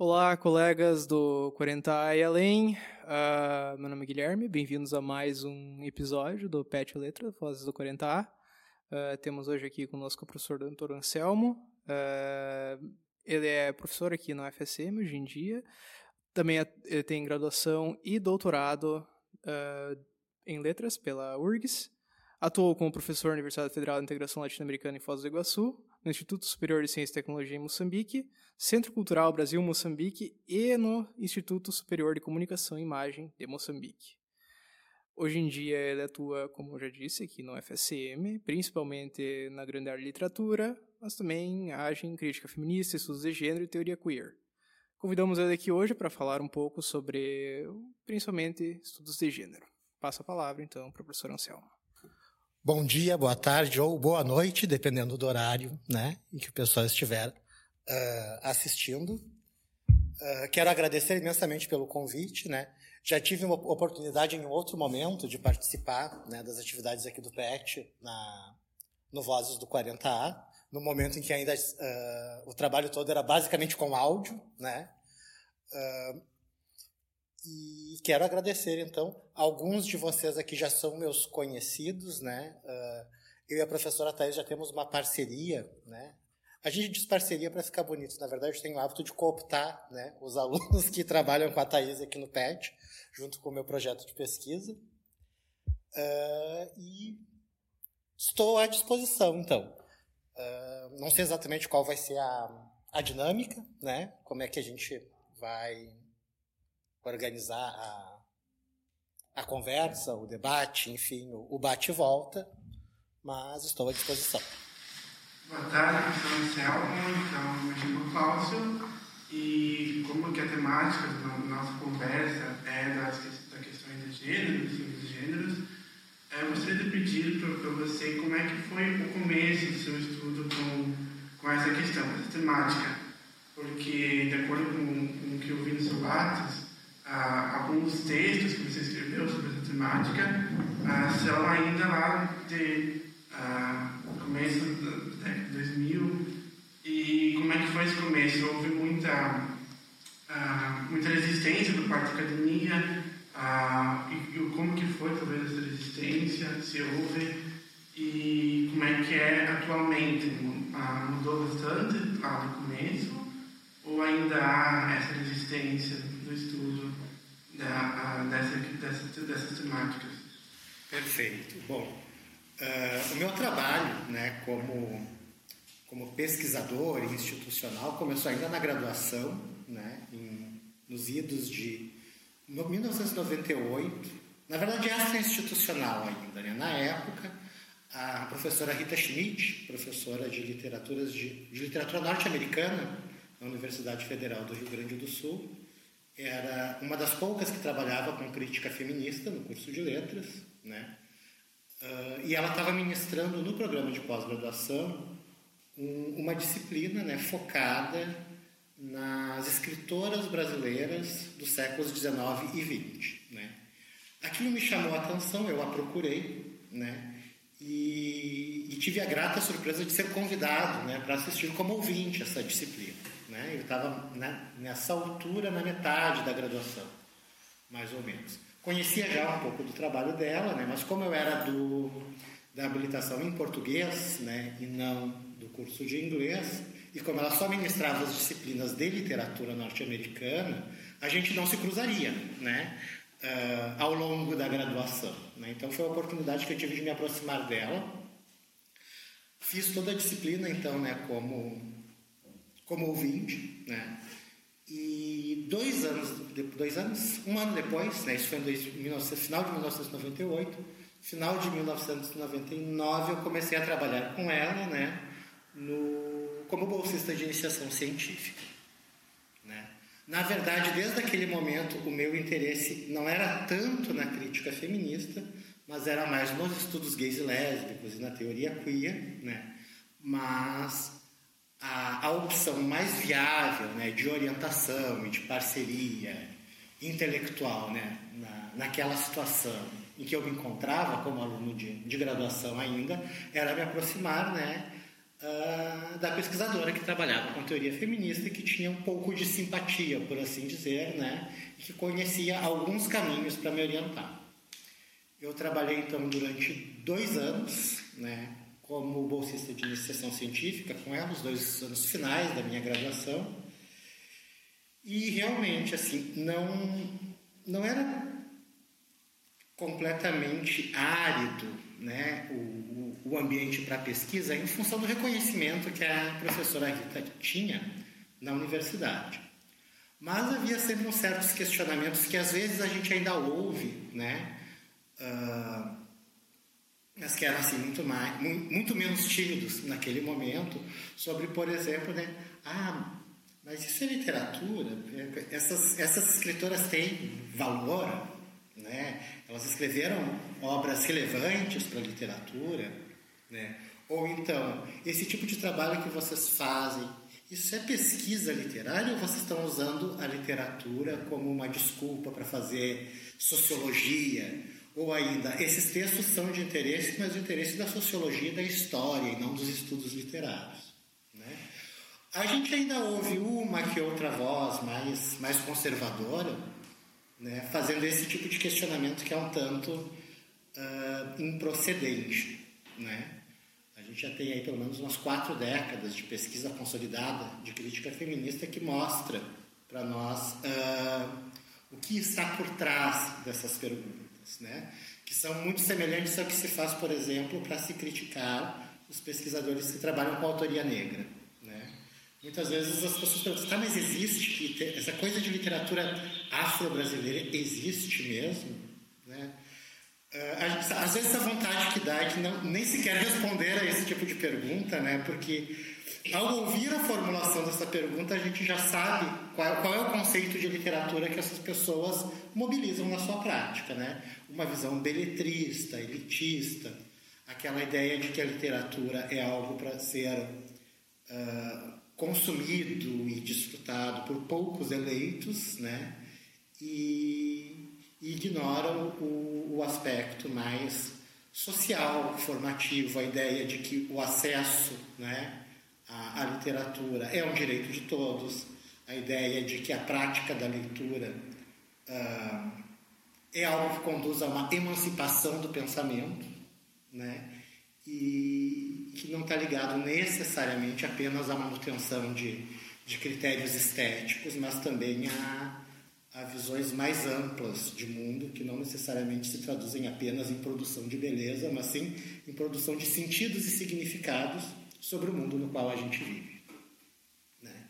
Olá, colegas do 40A e além. Uh, meu nome é Guilherme, bem-vindos a mais um episódio do PET Letra, Vozes do 40A. Uh, temos hoje aqui conosco o professor Dr. Anselmo. Uh, ele é professor aqui no FSM hoje em dia. Também é, tem graduação e doutorado em letras pela URGS. Atuou como professor na Universidade Federal de Integração Latino-Americana em Foz do Iguaçu, no Instituto Superior de Ciência e Tecnologia em Moçambique, Centro Cultural Brasil-Moçambique e no Instituto Superior de Comunicação e Imagem de Moçambique. Hoje em dia ele atua, como eu já disse, aqui no FSM, principalmente na grande área de literatura, mas também age em crítica feminista, estudos de gênero e teoria queer. Convidamos ele aqui hoje para falar um pouco sobre, principalmente, estudos de gênero. Passo a palavra, então, para o professor Anselmo. Bom dia, boa tarde ou boa noite, dependendo do horário né, em que o pessoal estiver uh, assistindo. Uh, quero agradecer imensamente pelo convite. Né? Já tive uma oportunidade em outro momento de participar né, das atividades aqui do PET na, no Vozes do 40A, no momento em que ainda uh, o trabalho todo era basicamente com áudio. Né? E quero agradecer, então, alguns de vocês aqui já são meus conhecidos, né? Uh, eu e a professora Thais já temos uma parceria, né? A gente diz parceria para ficar bonito, na verdade eu tenho o hábito de cooptar né, os alunos que trabalham com a Thais aqui no PET, junto com o meu projeto de pesquisa. Uh, e estou à disposição, então. Uh, não sei exatamente qual vai ser a, a dinâmica, né? Como é que a gente vai organizar a, a conversa, o debate, enfim, o, bate-volta, mas estou à disposição. Boa tarde, sou Anselmo, então me chamo Cláudio, e como que a temática da nossa conversa é das, das questões de gênero, dos gêneros, eu gostaria de pedir para você como é que foi o começo do seu estudo com, com essa questão, essa temática, porque de acordo com, com o que eu vi no seu Lattes, ah, alguns textos que você escreveu sobre essa temática ah, são ainda lá de ah, começo da década de 2000 e como é que foi esse começo? Houve muita ah, muita resistência por parte da academia ah, e, e, como que foi talvez essa resistência se houve e como é que é atualmente ah, mudou no começo ou ainda há essa resistência do estudo da, dessa, dessa, dessas temáticas. Perfeito. Bom, uh, o meu trabalho né, como, como pesquisador institucional começou ainda na graduação, né, em, nos idos de no 1998. Na verdade, essa é institucional ainda. Né? Na época, a professora Rita Schmidt, professora de literaturas de, de literatura norte-americana na Universidade Federal do Rio Grande do Sul, era uma das poucas que trabalhava com crítica feminista no curso de letras, né? Uh, e ela estava ministrando no programa de pós-graduação um, uma disciplina né, focada nas escritoras brasileiras dos séculos XIX e XX. Né? Aquilo me chamou a atenção, eu a procurei, né? E, e tive a grata surpresa de ser convidado né, para assistir como ouvinte essa disciplina. Né? Eu estava né, nessa altura, na metade da graduação, mais ou menos. Conhecia já um pouco do trabalho dela, né? mas como eu era do, da habilitação em português né? e não do curso de inglês, e como ela só ministrava as disciplinas de literatura norte-americana, a gente não se cruzaria né? Uh, ao longo da graduação. Né? Então foi a oportunidade que eu tive de me aproximar dela. Fiz toda a disciplina, então, né, como como ouvinte, né? E dois anos, dois anos, um ano depois, né? Isso foi em final de 1998, final de 1999 eu comecei a trabalhar com ela, né? No, como bolsista de iniciação científica? Na verdade, desde aquele momento, o meu interesse não era tanto na crítica feminista, mas era mais nos estudos gays e lésbicos e na teoria queer, né? Mas a, a opção mais viável né, de orientação e de parceria intelectual né, na, naquela situação em que eu me encontrava como aluno de, de graduação ainda, era me aproximar né, uh, da pesquisadora que trabalhava com teoria feminista e que tinha um pouco de simpatia, por assim dizer, né? e que conhecia alguns caminhos para me orientar. Eu trabalhei então durante dois anos, né, como bolsista de iniciação científica com ela, os dois anos finais da minha graduação. E realmente, assim, não, não era completamente árido né, o, o ambiente para pesquisa em função do reconhecimento que a professora Rita tinha na universidade. Mas havia sempre uns certos questionamentos que às vezes a gente ainda ouve, né? Uh, mas que eram assim muito mais, muito menos tímidos naquele momento, sobre, por exemplo, né? Ah, mas isso é literatura? Essas, essas escritoras têm valor, né? Elas escreveram obras relevantes para a literatura, né? Ou então, esse tipo de trabalho que vocês fazem isso é pesquisa literária ou vocês estão usando a literatura como uma desculpa para fazer sociologia? Ou ainda, esses textos são de interesse, mas de interesse da sociologia e da história, e não dos estudos literários. Né? A gente ainda ouve uma que outra voz mais, mais conservadora, né, fazendo esse tipo de questionamento que é um tanto uh, improcedente. Né? Gente já tem aí pelo menos umas quatro décadas de pesquisa consolidada de crítica feminista que mostra para nós uh, o que está por trás dessas perguntas, né? que são muito semelhantes ao que se faz, por exemplo, para se criticar os pesquisadores que trabalham com autoria negra. Né? Muitas vezes as pessoas perguntam, tá, mas existe, essa coisa de literatura afro-brasileira existe mesmo? Uh, às vezes a vontade que dá é que não, nem sequer responder a esse tipo de pergunta, né? Porque ao ouvir a formulação dessa pergunta, a gente já sabe qual, qual, é o conceito de literatura que essas pessoas mobilizam na sua prática, né? Uma visão beletrista, elitista, aquela ideia de que a literatura é algo para ser uh, consumido e desfrutado por poucos eleitos, né? E e ignoram o, o aspecto mais social, formativo, a ideia de que o acesso né, à, à, literatura é um direito de todos, a ideia de que a prática da leitura uh, é algo que conduz a uma emancipação do pensamento, né, e que não está ligado necessariamente apenas à manutenção de, de critérios estéticos, mas também a a visões mais amplas de mundo, que não necessariamente se traduzem apenas em produção de beleza, mas sim em produção de sentidos e significados sobre o mundo no qual a gente vive. Né?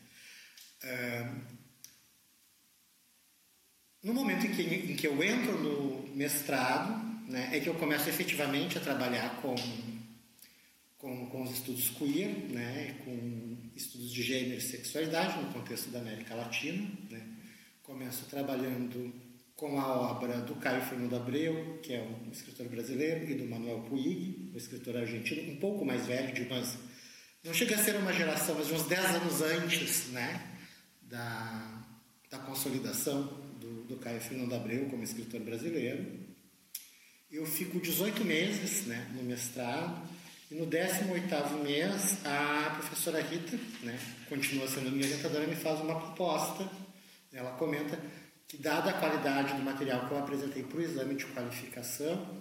no momento em que, em que eu entro no mestrado, né, é que eu começo efetivamente a trabalhar com, com, com os estudos queer, né, com estudos de gênero e sexualidade no contexto da América Latina. Começo trabalhando com a obra do Caio Fernando Abreu, que é um escritor brasileiro, e do Manuel Puig, um escritor argentino, um pouco mais velho, de umas, não chega a ser uma geração, mas uns 10 anos antes né, da, da consolidação do, do Caio Fernando Abreu como escritor brasileiro. Eu fico 18 meses né, no mestrado, e no 18º mês, a professora Rita, né, continua sendo minha orientadora, me faz uma proposta ela comenta que, dada a qualidade do material que eu apresentei para o exame de qualificação,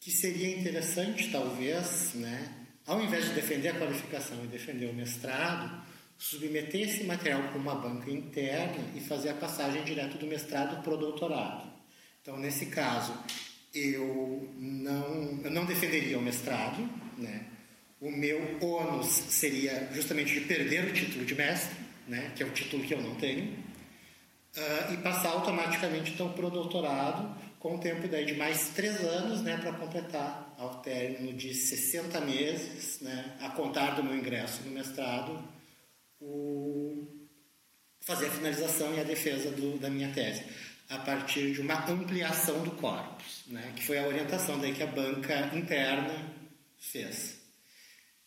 que seria interessante, talvez, né, ao invés de defender a qualificação e defender o mestrado, submeter esse material para uma banca interna e fazer a passagem direto do mestrado para o doutorado. Então, nesse caso, eu não, eu não defenderia o mestrado, né? o meu ônus seria justamente de perder o título de mestre, né? que é o título que eu não tenho, uh, e passar automaticamente então para o doutorado com um tempo daí de mais três anos né, para completar ao término de 60 meses, né, a contar do meu ingresso no mestrado, o, fazer a finalização e a defesa do, da minha tese, a partir de uma ampliação do corpus, né, que foi a orientação daí que a banca interna fez.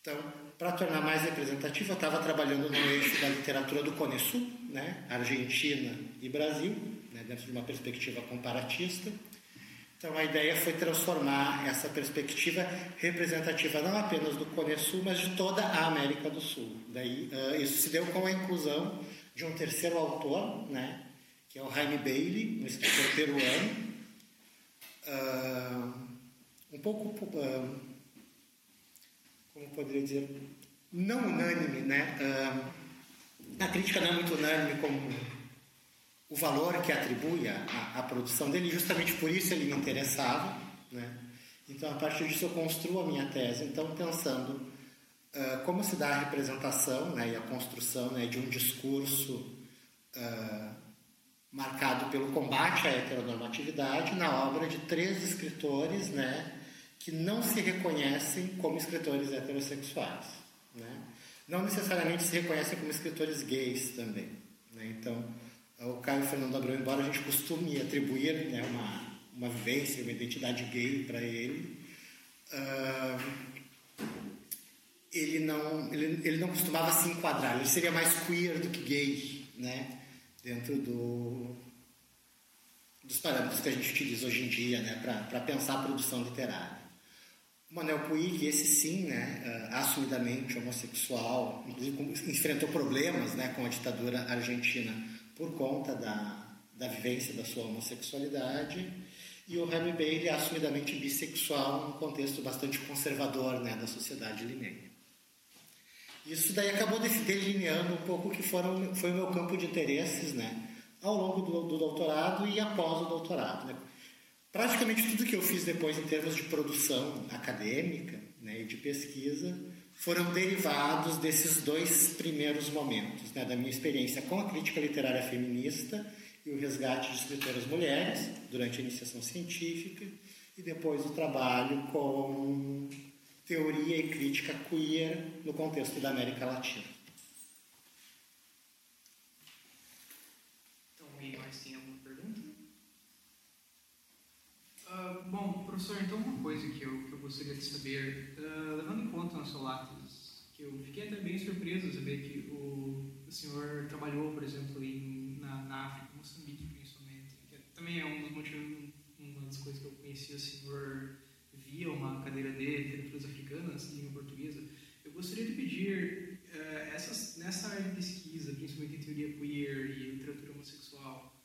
Então, para tornar mais representativo, eu estava trabalhando no eixo da literatura do Cone Sul, né, Argentina e Brasil, né, dentro de uma perspectiva comparatista. Então a ideia foi transformar essa perspectiva representativa não apenas do Cone Sul, mas de toda a América do Sul. Daí uh, isso se deu com a inclusão de um terceiro autor, né, que é o Jaime Bailey, um escritor peruano, uh, um pouco, uh, como poderia dizer, não unânime, né? a crítica não é muito unânime como o valor que atribui à, à produção dele, justamente por isso ele me interessava. Né? Então, a partir disso, eu construo a minha tese, então, pensando uh, como se dá a representação né, e a construção né, de um discurso uh, marcado pelo combate à heteronormatividade na obra de três escritores né, que não se reconhecem como escritores heterossexuais. Né? Não necessariamente se reconhecem como escritores gays também. Né? Então, o Caio Fernando Abrão, embora a gente costume atribuir né, uma, uma vivência, uma identidade gay para ele, uh, ele, não, ele, ele não costumava se enquadrar, ele seria mais queer do que gay, né, dentro do, dos parâmetros que a gente utiliza hoje em dia né, para pensar a produção literária. O Manuel Puig, esse sim, né, uh, assumidamente homossexual, inclusive enfrentou problemas né, com a ditadura argentina por conta da, da vivência da sua homossexualidade, e o Remy Bailey é assumidamente bissexual, num contexto bastante conservador né, da sociedade limeira. Isso daí acabou delineando um pouco o que foram, foi o meu campo de interesses né, ao longo do, do doutorado e após o doutorado. Né. Praticamente tudo que eu fiz depois em termos de produção acadêmica né, e de pesquisa foram derivados desses dois primeiros momentos, né, da minha experiência com a crítica literária feminista e o resgate de escritoras mulheres durante a iniciação científica e depois o trabalho com teoria e crítica queer no contexto da América Latina. Então, alguém mais tem alguma pergunta? Uh, bom, professor, então uma coisa que eu, que eu gostaria de saber, uh, levando em conta no seu lápis, que eu fiquei até bem surpreso saber que o, o senhor trabalhou, por exemplo, em, na, na África, Moçambique principalmente, que também é um dos motivos, uma das coisas que eu conheci o senhor via uma cadeira de literaturas africanas, língua portuguesa. Eu gostaria de pedir, uh, essas, nessa área de pesquisa, principalmente em teoria queer e literatura homossexual,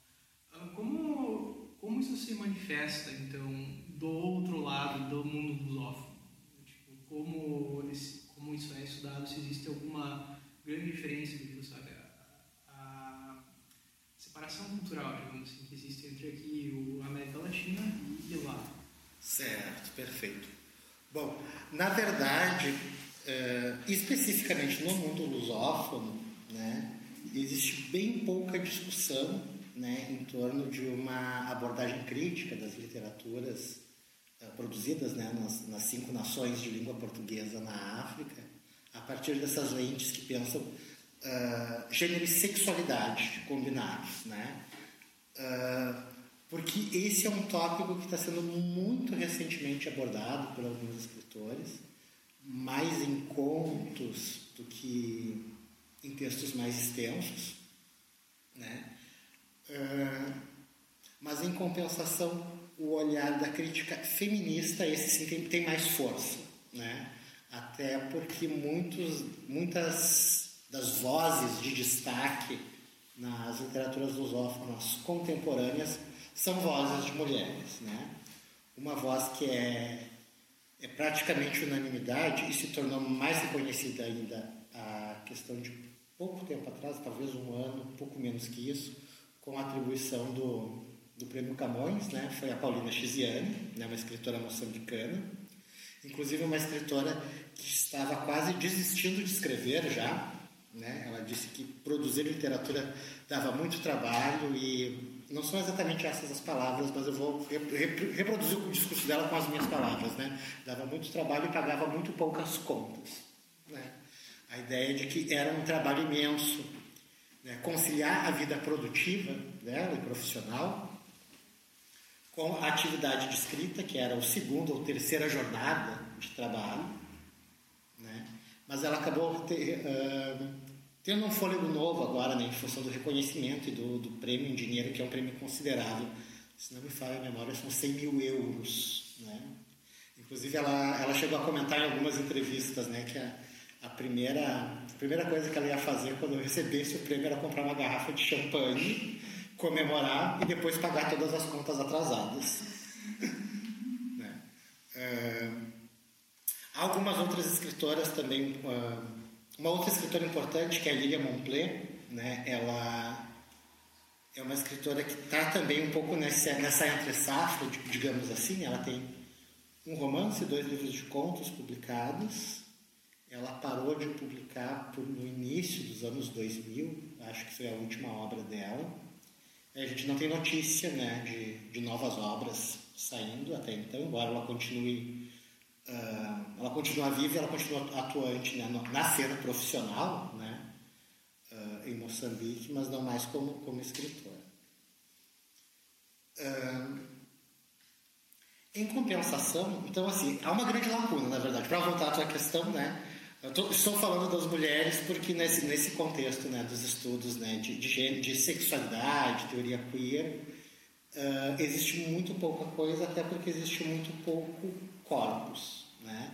uh, como, como isso se manifesta, então, do outro lado do mundo lusófono? Tipo, como, esse, como isso é estudado, se existe alguma grande diferença devido, sabe, a, a separação cultural, digamos assim, que existe entre aqui a América Latina e lá. Certo, perfeito. Bom, na verdade, é, especificamente no mundo lusófono, né, existe bem pouca discussão né, em torno de uma abordagem crítica das literaturas produzidas né, nas, nas, cinco nações de língua portuguesa na África, a partir dessas lentes que pensam uh, gênero e sexualidade combinados. Né? Uh, porque esse é um tópico que está sendo muito recentemente abordado por alguns escritores, mais em contos do que em textos mais extensos, né? Uh, mas em compensação o olhar da crítica feminista esse sim tem, tem mais força, né? Até porque muitos, muitas das vozes de destaque nas literaturas lusófonas contemporâneas são vozes de mulheres, né? Uma voz que é, é praticamente unanimidade e se tornou mais reconhecida ainda a questão de pouco tempo atrás, talvez um ano, pouco menos que isso, com a atribuição do, do Prêmio Camões, né? Foi a Paulina Chiziane, né? uma escritora moçambicana, inclusive uma escritora que estava quase desistindo de escrever já, né? Ela disse que produzir literatura dava muito trabalho e não são exatamente essas as palavras, mas eu vou reproduzir o discurso dela com as minhas palavras, né? Dava muito trabalho e pagava muito poucas contas, né? A ideia de que era um trabalho imenso, né? conciliar a vida produtiva dela e profissional com a atividade de escrita, que era o segundo ou terceira jornada de trabalho, né? Mas ela acabou ter, uh, tendo um fôlego novo agora, né, em função do reconhecimento e do, do prêmio em dinheiro, que é um prêmio considerável se não me falha a memória, são 100 mil euros. Né? Inclusive, ela, ela chegou a comentar em algumas entrevistas né, que a, a, primeira, a primeira coisa que ela ia fazer quando eu recebesse o prêmio era comprar uma garrafa de champanhe, comemorar e depois pagar todas as contas atrasadas. né? uh, algumas outras escritoras também. Uh, uma outra escritora importante, que é a Lilia Montplet, né, ela é uma escritora que está também um pouco nessa, nessa entre-safra, digamos assim. Ela tem um romance e dois livros de contos publicados. Ela parou de publicar por, no início dos anos 2000, acho que foi a última obra dela. A gente não tem notícia né, de, de novas obras saindo até então, embora ela continue, uh, ela continua viva, ela continua atuante né, na cena profissional, né, uh, em Moçambique, mas não mais como, como escritora. Uh, em compensação, então assim, há uma grande lacuna, na verdade, para voltar à tua questão, né? Tô, estou falando das mulheres porque nesse, nesse contexto né, dos estudos né, de, de, de sexualidade, teoria queer, uh, existe muito pouca coisa, até porque existe muito pouco corpus. Né?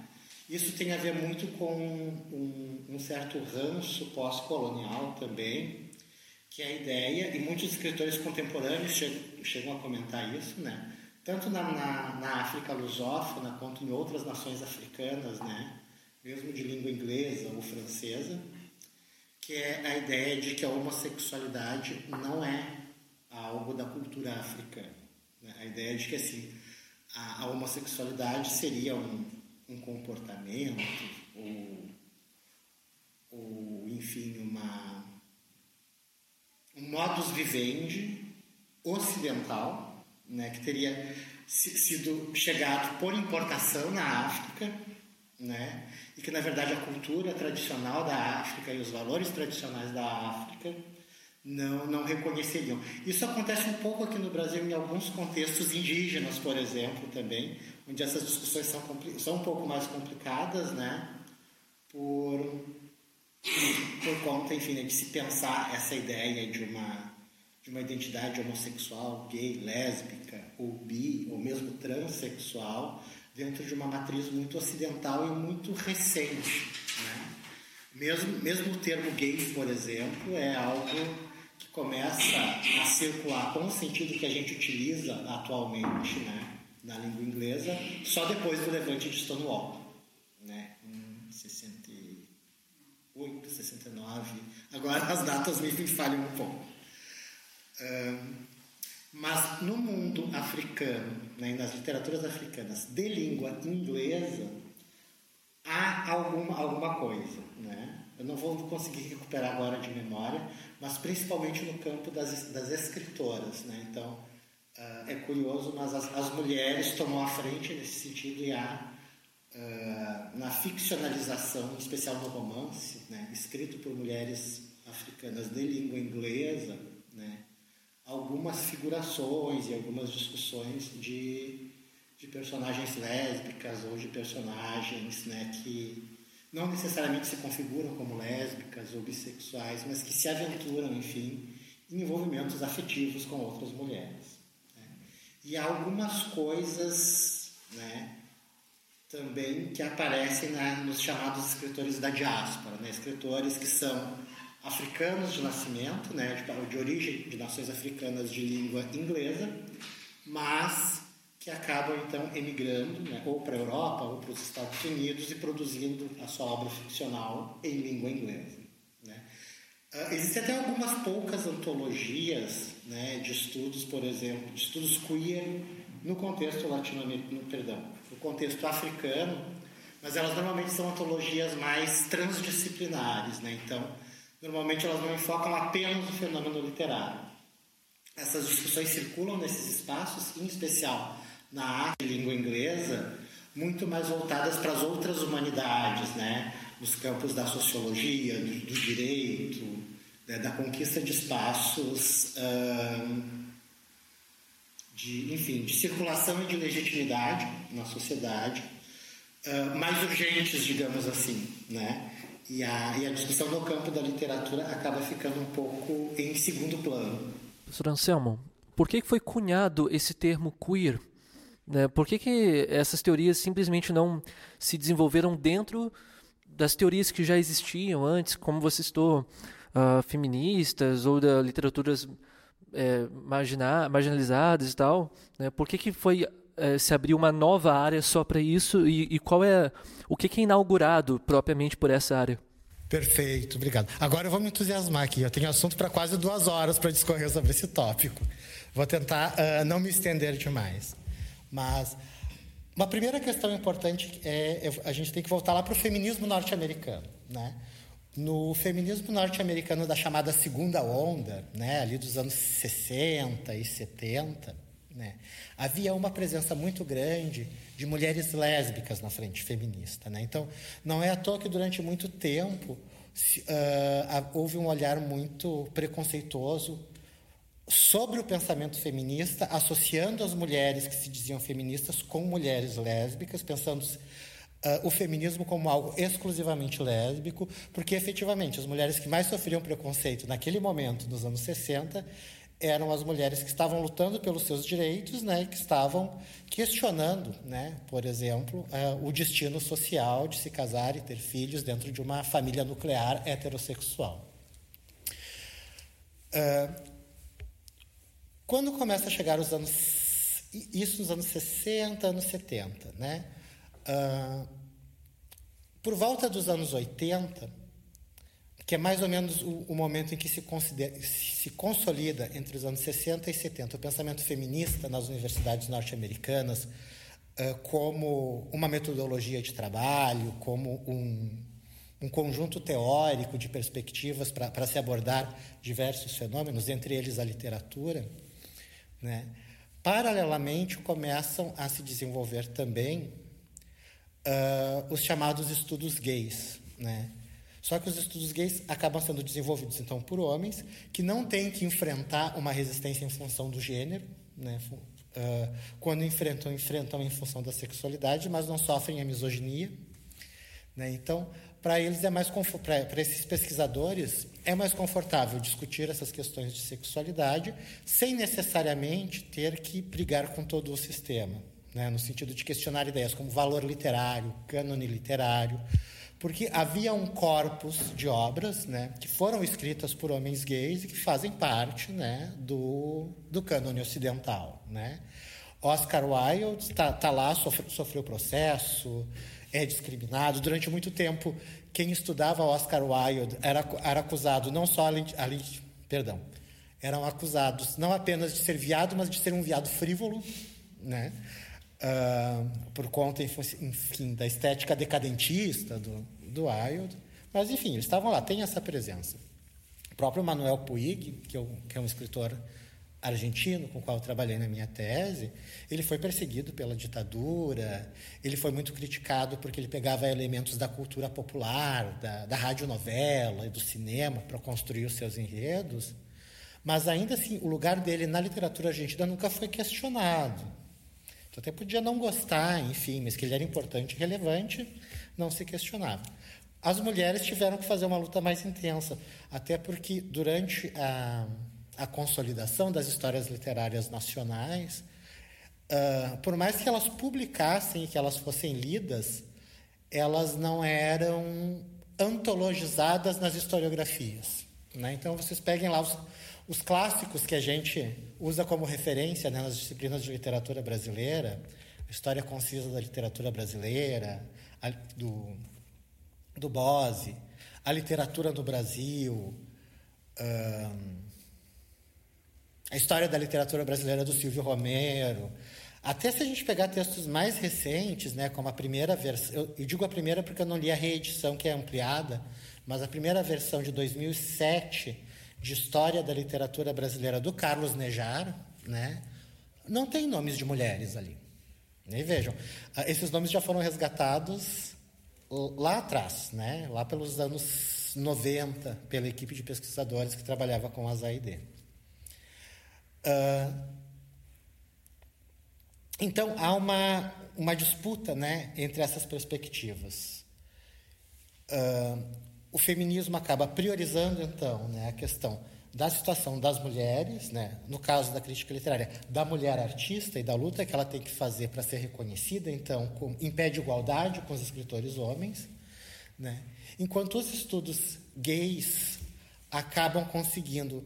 Isso tem a ver muito com um, um certo ranço pós-colonial também, que é a ideia, e muitos escritores contemporâneos chegam, chegam a comentar isso, né? tanto na, na, na, África lusófona quanto em outras nações africanas, né? Mesmo de língua inglesa ou francesa, que é a ideia de que a homossexualidade não é algo da cultura africana. Né? A ideia de que assim, a, a homossexualidade seria um, um comportamento ou, ou enfim, uma, um modus vivendi ocidental, né, que teria sido chegado por importação na África, né, e que na verdade a cultura tradicional da África e os valores tradicionais da África não, não reconheceriam. Isso acontece um pouco aqui no Brasil em alguns contextos indígenas, por exemplo, também, onde essas discussões são, são um pouco mais complicadas, né? Por, por conta, enfim, né, de se pensar essa ideia de uma, de uma identidade homossexual, gay, lésbica, ou bi, ou mesmo transexual, dentro de uma matriz muito ocidental e muito recente. Né? Mesmo, mesmo o termo gay, por exemplo, é algo que começa a circular com o sentido que a gente utiliza atualmente, né? na língua inglesa só depois do levante de Stonewall, né? em 68, 69. Agora as datas me falham um pouco. Um, mas no mundo africano, né, nas literaturas africanas de língua inglesa, há alguma, alguma coisa. Né? Eu não vou conseguir recuperar agora de memória, mas principalmente no campo das, das escritoras. Né? Então, Uh, é curioso, mas as, as, mulheres tomam a frente nesse sentido e há, uh, na ficcionalização, em especial no romance, né, escrito por mulheres africanas de língua inglesa, né, algumas figurações e algumas discussões de, de personagens lésbicas ou de personagens né, que não necessariamente se configuram como lésbicas ou bissexuais, mas que se aventuram, enfim, em envolvimentos afetivos com outras mulheres e algumas coisas né, também que aparecem na, nos chamados escritores da diáspora, né, escritores que são africanos de nascimento, né, de, origem de nações africanas de língua inglesa, mas que acabam então emigrando né, ou para a Europa ou para os Estados Unidos e produzindo a sua obra ficcional em língua inglesa. Né. Uh, existem até algumas poucas antologias né, de estudos, por exemplo, de estudos queer no contexto latino-americano, perdão, no contexto africano, mas elas normalmente são antologias mais transdisciplinares, né? Então, normalmente elas não enfocam apenas o fenômeno literário. Essas discussões circulam nesses espaços, em especial na arte língua inglesa, muito mais voltadas para as outras humanidades, né? Nos campos da sociologia, do, do direito, né, da conquista de espaços de, enfim, de circulação e de legitimidade na sociedade, uh, mais urgentes, digamos assim, né? E a, e a discussão no campo da literatura acaba ficando um pouco em segundo plano. Professor Anselmo, por que foi cunhado esse termo queer? Né? Por que, que essas teorias simplesmente não se desenvolveram dentro das teorias que já existiam antes, como você citou, uh, feministas ou da literaturas é, margina marginalizadas e tal? Né? Por que, que foi é, se abriu uma nova área só para isso e, e, qual é o que, que é inaugurado propriamente por essa área? Perfeito, obrigado. Agora eu vou me entusiasmar aqui. Eu tenho assunto para quase duas horas para discorrer sobre esse tópico. Vou tentar uh, não me estender demais. Mas uma primeira questão importante é a gente tem que voltar lá para o feminismo norte-americano, né? No feminismo norte-americano da chamada segunda onda, né, ali dos anos 60 e 70, né, havia uma presença muito grande de mulheres lésbicas na frente feminista. Né? Então, não é à toa que durante muito tempo se, uh, houve um olhar muito preconceituoso sobre o pensamento feminista, associando as mulheres que se diziam feministas com mulheres lésbicas, pensando Uh, o feminismo como algo exclusivamente lésbico, porque efetivamente as mulheres que mais sofriam preconceito naquele momento, nos anos 60, eram as mulheres que estavam lutando pelos seus direitos, né, que estavam questionando, né, por exemplo, uh, o destino social de se casar e ter filhos dentro de uma família nuclear heterossexual. Uh, quando começa a chegar os anos. Isso nos anos 60, anos 70, né? Uh, por volta dos anos 80, que é mais ou menos o, o momento em que se, se, consolida entre os anos 60 e 70 o pensamento feminista nas universidades norte-americanas uh, como uma metodologia de trabalho, como um, um conjunto teórico de perspectivas para se abordar diversos fenômenos, entre eles a literatura. Né? Paralelamente, começam a se desenvolver também uh, os chamados estudos gays. Né? Só que os estudos gays acabam sendo desenvolvidos, então, por homens que não têm que enfrentar uma resistência em função do gênero, né? Uh, quando enfrentam, enfrentam em função da sexualidade, mas não sofrem a misoginia. Né? Então, para eles é mais para esses pesquisadores é mais confortável discutir essas questões de sexualidade sem necessariamente ter que brigar com todo o sistema, né? no sentido de questionar ideias como valor literário, cânone literário, porque havia um corpus de obras né, que foram escritas por homens gays e que fazem parte né, do, do cânone ocidental. Né? Oscar Wilde está tá lá, sofreu, sofreu processo, é discriminado. Durante muito tempo, quem estudava Oscar Wilde era, era acusado não só além, além perdão, eram acusados não apenas de ser viado, mas de ser um viado frívolo, né? Uh, por conta, enfim, da estética decadentista do, do Wilde. Mas, enfim, eles estavam lá, tem essa presença. O próprio Manuel Puig, que, eu, que é um escritor argentino com o qual eu trabalhei na minha tese, ele foi perseguido pela ditadura, ele foi muito criticado porque ele pegava elementos da cultura popular, da, da radionovela e do cinema para construir os seus enredos, mas ainda assim o lugar dele na literatura argentina nunca foi questionado. Então, até podia não gostar, enfim, mas que ele era importante e relevante, não se questionava. As mulheres tiveram que fazer uma luta mais intensa, até porque durante a a consolidação das histórias literárias nacionais, uh, por mais que elas publicassem e que elas fossem lidas, elas não eram antologizadas nas historiografias. Né? Então, vocês peguem lá os, os, clássicos que a gente usa como referência né, nas disciplinas de literatura brasileira, a história concisa da literatura brasileira, a, do, do Bose, a literatura no Brasil, um, a história da literatura brasileira do Silvio Romero. Até se a gente pegar textos mais recentes, né, como a primeira versão, eu, eu digo a primeira porque eu não li a reedição que é ampliada, mas a primeira versão de 2007 de História da Literatura Brasileira do Carlos Nejar, né, não tem nomes de mulheres ali. E vejam, ah, esses nomes já foram resgatados lá atrás, né, lá pelos anos 90, pela equipe de pesquisadores que trabalhava com a ZAID. Uh, então, há uma, uma disputa né, entre essas perspectivas. Uh, o feminismo acaba priorizando, então, né, a questão da situação das mulheres, né, no caso da crítica literária, da mulher artista e da luta que ela tem que fazer para ser reconhecida, então, com, em pé de igualdade com os escritores homens, né, enquanto os estudos gays acabam conseguindo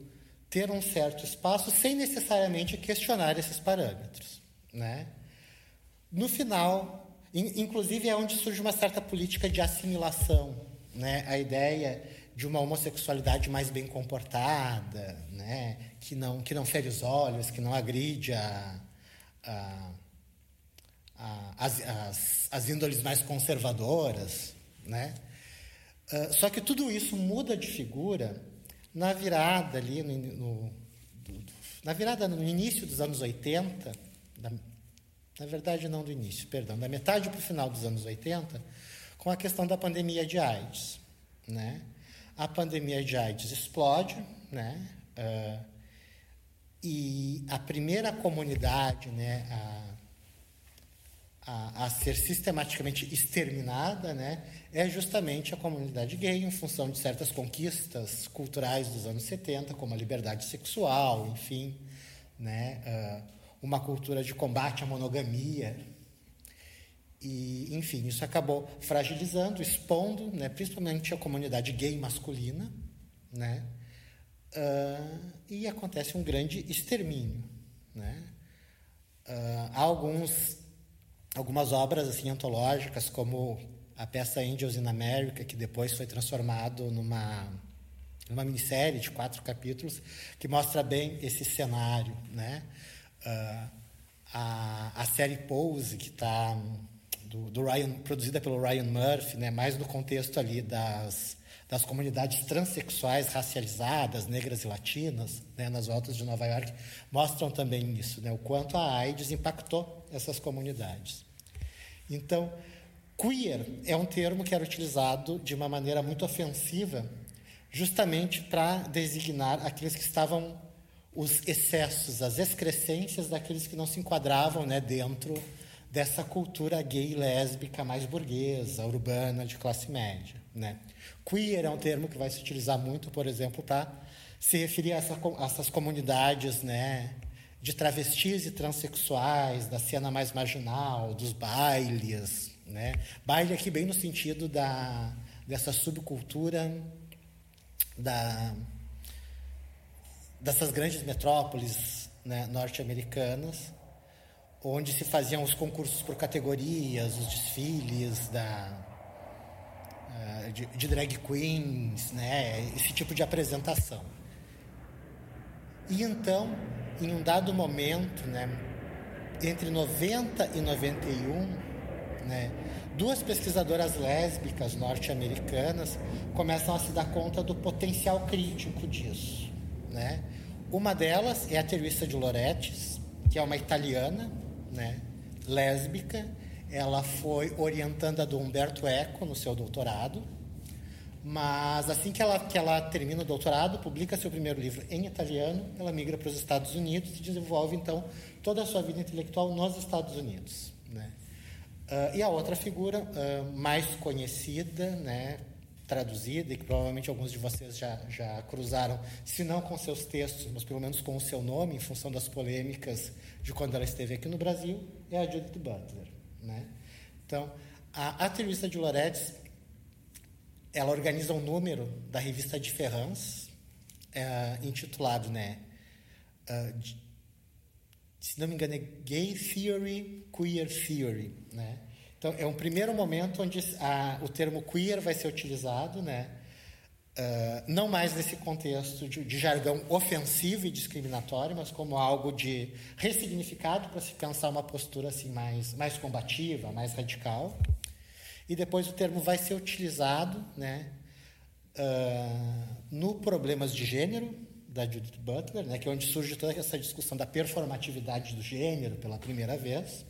ter um certo espaço sem necessariamente questionar esses parâmetros. Né? No final, in, inclusive é onde surge uma certa política de assimilação, né? a ideia de uma homossexualidade mais bem comportada, né? que, não, que não fere os olhos, que não agride a, a, a, as, as, as índoles mais conservadoras. Né? Uh, só que tudo isso muda de figura na virada ali, no, no do, na virada no início dos anos 80, da, na verdade não do início, perdão, da metade para o final dos anos 80, com a questão da pandemia de AIDS. Né? A pandemia de AIDS explode, né? Uh, e a primeira comunidade né, a, a, a, ser sistematicamente exterminada né, é justamente a comunidade gay, em função de certas conquistas culturais dos anos 70, como a liberdade sexual, enfim, né, uh, uma cultura de combate à monogamia. E, enfim, isso acabou fragilizando, expondo, né, principalmente a comunidade gay masculina, né, uh, e acontece um grande extermínio. Né. Uh, há alguns, algumas obras assim antológicas, como a peça Angels in America, que depois foi transformado numa, numa minissérie de quatro capítulos, que mostra bem esse cenário. Né? Uh, a, a série Pose, que está do, do, Ryan, produzida pelo Ryan Murphy, né? mais no contexto ali das, das comunidades transexuais racializadas, negras e latinas, né? nas voltas de Nova York, mostram também isso, né? o quanto a AIDS impactou essas comunidades. Então, Queer é um termo que era utilizado de uma maneira muito ofensiva, justamente para designar aqueles que estavam os excessos, as excrescências daqueles que não se enquadravam né, dentro dessa cultura gay lésbica mais burguesa, urbana, de classe média. Né? Queer é um termo que vai se utilizar muito, por exemplo, para se referir a, essa, a essas comunidades né, de travestis e transexuais, da cena mais marginal, dos bailes, né? Baile aqui bem no sentido da, dessa subcultura da, dessas grandes metrópoles né, norte-americanas, onde se faziam os concursos por categorias, os desfiles da, uh, de, de, drag queens, né, esse tipo de apresentação. E então, em um dado momento, né, entre 90 e 91, né? Duas pesquisadoras lésbicas norte-americanas começam a se dar conta do potencial crítico disso. Né? Uma delas é a Teresa de Loretes, que é uma italiana né, lésbica. Ela foi orientanda do Humberto Eco no seu doutorado. Mas assim que ela, que ela termina o doutorado, publica seu primeiro livro em italiano, ela migra para os Estados Unidos e desenvolve então toda a sua vida intelectual nos Estados Unidos. Né? Uh, e a outra figura uh, mais conhecida, né, traduzida, e que provavelmente alguns de vocês já, já cruzaram, se não com seus textos, mas pelo menos com o seu nome, em função das polêmicas de quando ela esteve aqui no Brasil, é a Judith Butler. Né? Então, a, a Teresa de Loretes, ela organiza um número da revista de Ferrans, uh, intitulado né, uh, se não me engano, é Gay Theory, Queer Theory. Né? Então, é um primeiro momento onde a, o termo queer vai ser utilizado, né? Uh, não mais nesse contexto de, de, jargão ofensivo e discriminatório, mas como algo de ressignificado para se pensar uma postura assim mais, mais combativa, mais radical. E depois o termo vai ser utilizado né, uh, no problemas de gênero, da Judith Butler, né, que é onde surge toda essa discussão da performatividade do gênero pela primeira vez,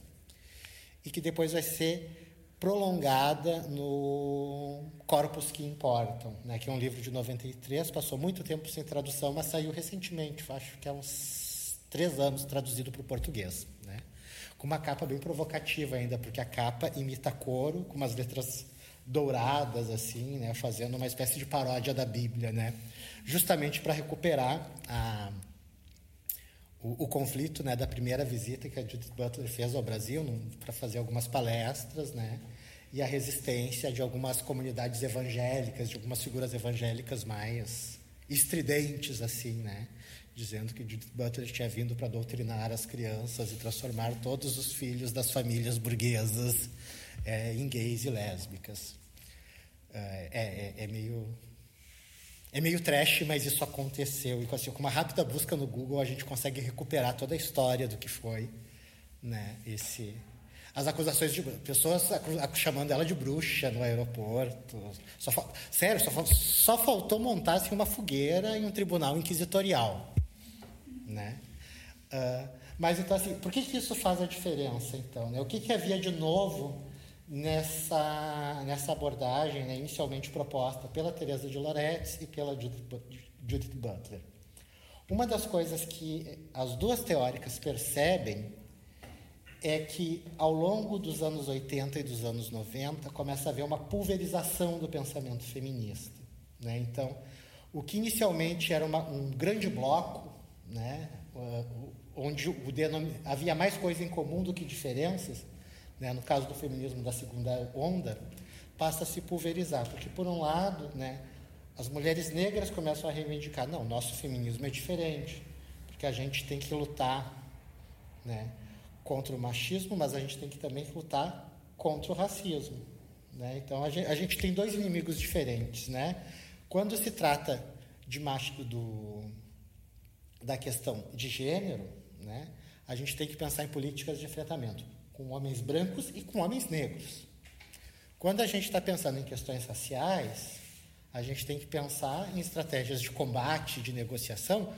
e que depois vai ser prolongada no Corpos que Importam, né, que é um livro de 93, passou muito tempo sem tradução, mas saiu recentemente, acho que há uns três anos traduzido para o português. Né, com uma capa bem provocativa ainda, porque a capa imita couro, com umas letras douradas assim, né, fazendo uma espécie de paródia da Bíblia, né, justamente para recuperar a, o, o, conflito, né, da primeira visita que a Judith Butler fez ao Brasil para fazer algumas palestras, né, e a resistência de algumas comunidades evangélicas, de algumas figuras evangélicas mais estridentes assim, né, dizendo que Judith Butler tinha vindo para doutrinar as crianças e transformar todos os filhos das famílias burguesas é, em gays e lésbicas. É, é, é, meio é meio trash, mas isso aconteceu. E assim, com uma rápida busca no Google a gente consegue recuperar toda a história do que foi, né? Esse as acusações de pessoas chamando ela de bruxa no aeroporto. Só, sério, só, só faltou montar assim, uma fogueira em um tribunal inquisitorial. Né? Uh, mas então, assim, por que, que isso faz a diferença, então? Né? O que, que havia de novo nessa, nessa abordagem né, inicialmente proposta pela Teresa de Loretz e pela Judith Butler? Uma das coisas que as duas teóricas percebem é que, ao longo dos anos 80 e dos anos 90, começa a haver uma pulverização do pensamento feminista. Né? Então, o que inicialmente era uma, um grande bloco né, onde havia mais coisa em comum do que diferenças, né, no caso do feminismo da segunda onda, passa a se pulverizar, porque por um lado, né, as mulheres negras começam a reivindicar, não, nosso feminismo é diferente, porque a gente tem que lutar, né, contra o machismo, mas a gente tem que também lutar contra o racismo, né? Então a gente, a gente tem dois inimigos diferentes, né? Quando se trata de macho do da questão de gênero, né, a gente tem que pensar em políticas de enfrentamento com homens brancos e com homens negros. Quando a gente está pensando em questões raciais, a gente tem que pensar em estratégias de combate, de negociação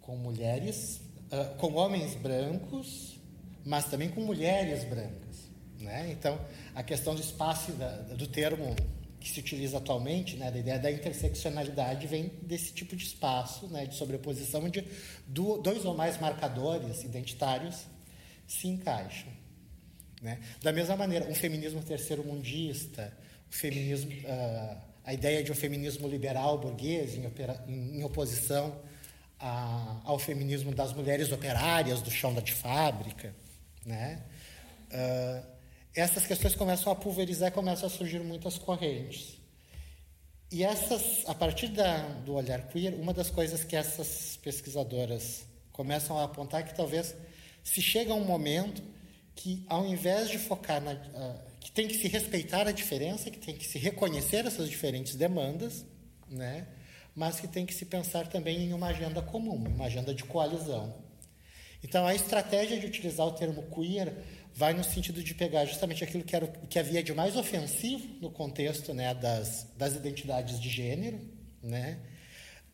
com mulheres, uh, com homens brancos, mas também com mulheres brancas. Né? Então, a questão do espaço da, do termo que se utiliza atualmente, né, da ideia da interseccionalidade, vem desse tipo de espaço, né, de sobreposição, onde dois ou mais marcadores identitários se encaixam. Né? Da mesma maneira, um feminismo terceiro-mundista, o feminismo, uh, a ideia de um feminismo liberal burguês em, opera, em, em oposição a, ao feminismo das mulheres operárias do chão da de fábrica, né? Uh, essas questões começam a pulverizar começam a surgir muitas correntes. E essas, a partir da, do olhar queer, uma das coisas que essas pesquisadoras começam a apontar é que talvez se chega um momento que, ao invés de focar na. Uh, que tem que se respeitar a diferença, que tem que se reconhecer essas diferentes demandas, né? mas que tem que se pensar também em uma agenda comum, uma agenda de coalizão. Então, a estratégia de utilizar o termo queer vai no sentido de pegar justamente aquilo que, era, que havia de mais ofensivo no contexto né, das, das identidades de gênero. Né?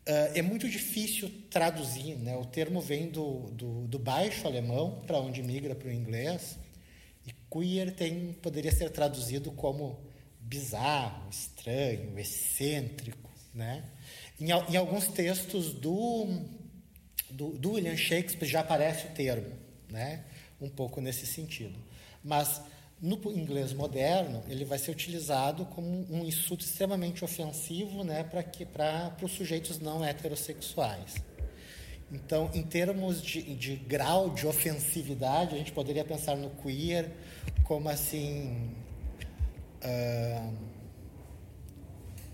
Uh, é muito difícil traduzir, né? o termo vem do, do, do baixo alemão, para onde migra para o inglês, e queer tem, poderia ser traduzido como bizarro, estranho, excêntrico. Né? Em, em alguns textos do, do, do William Shakespeare já aparece o termo. Né? um pouco nesse sentido. Mas no inglês moderno, ele vai ser utilizado como um insulto extremamente ofensivo né, para os sujeitos não heterossexuais. Então, em termos de, de, grau de ofensividade, a gente poderia pensar no queer como assim. Uh,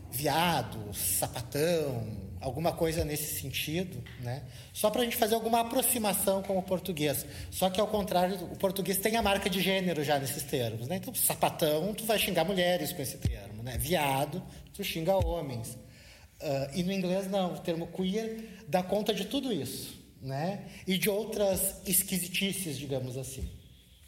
viado, sapatão, alguma coisa nesse sentido, né? Só para a gente fazer alguma aproximação com o português. Só que ao contrário, o português tem a marca de gênero já nesses termos, né? Então, sapatão, tu vai xingar mulheres com esse termo, né? Viado, tu xinga homens. Uh, e no inglês não, o termo queer dá conta de tudo isso, né? E de outras esquisitices, digamos assim,